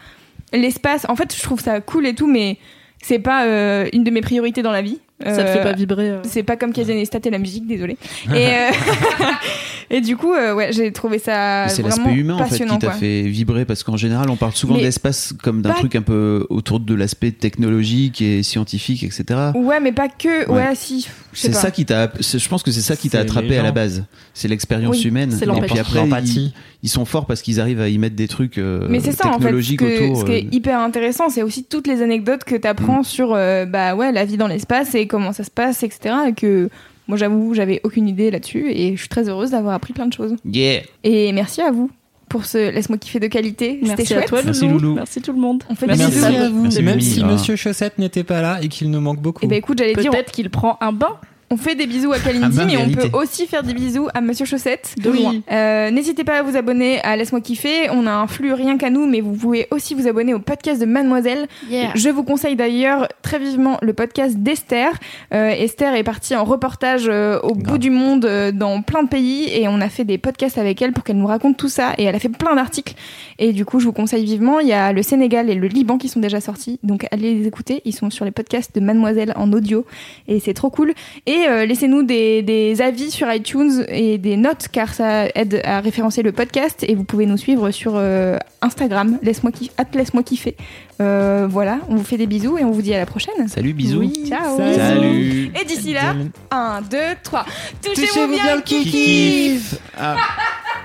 l'espace, en fait, je trouve ça cool et tout, mais c'est pas euh, une de mes priorités dans la vie. Ça te Euh, fait pas vibrer euh. c'est pas comme Kazenestat et la musique, désolé. Et, euh, et du coup, euh, ouais, j'ai trouvé ça Mais c'est l'aspect humain en fait qui t'a fait vibrer parce qu'en général on parle souvent Mais de l'espace comme d'un pas- truc un peu autour de l'aspect technologique et scientifique etc. Ouais, mais pas que. Ouais, Ouais. si. C'est ça qui t'a, je pense que c'est ça qui t'a attrapé à la base. C'est l'expérience Oui, humaine. c'est et puis après ils, ils sont forts parce qu'ils arrivent à y mettre des trucs euh, Mais c'est ça en fait. Que- autour. ce qui est euh, hyper intéressant, c'est aussi toutes les anecdotes que Mm. t'apprends sur euh, bah ouais la vie dans l'espace et comment ça se passe, etc. Et que moi j'avoue j'avais aucune idée là-dessus et je suis très heureuse d'avoir appris plein de choses. Yeah. Et merci à vous pour ce laisse-moi kiffer de qualité. C'était Merci à chouette. toi, Merci, Loulou. Merci tout le monde. On fait Merci, des bisous. Fab. à vous. Merci, Et même Mimi. si. Monsieur Chaussette n'était pas là et qu'il nous manque beaucoup. Et ben écoute, j'allais dire. Peut-être qu'il prend un bain. On fait des bisous à Kalindi, Ah, mais on peut aussi faire des bisous à Monsieur Chaussette. De loin. Euh, N'hésitez pas à vous abonner à Laisse-moi kiffer. On a un flux rien qu'à nous, mais vous pouvez aussi vous abonner au podcast de Mademoiselle. Je vous conseille d'ailleurs très vivement le podcast d'Esther. Euh, Esther est partie en reportage euh, au bout du monde euh, dans plein de pays et on a fait des podcasts avec elle pour qu'elle nous raconte tout ça et elle a fait plein d'articles et du coup je vous conseille vivement. Il y a le Sénégal et le Liban qui sont déjà sortis donc allez les écouter. Ils sont sur les podcasts de Mademoiselle en audio et c'est trop cool. Et euh, laissez-nous des, des avis sur iTunes et des notes car ça aide à référencer le podcast et vous pouvez nous suivre sur euh, Instagram laisse-moi kiffer, laisse-moi kiffer. Euh, voilà, on vous fait des bisous et on vous dit à la prochaine. Salut, bisous. Ciao. Salut. Et d'ici là, 1, 2, 3. Touchez-vous bien le kiki Ah,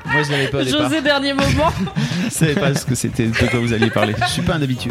moi je l'avais pas au départ. José, dernier moment. Je savais pas ce que c'était, de quoi vous alliez parler. Je suis pas un habitué.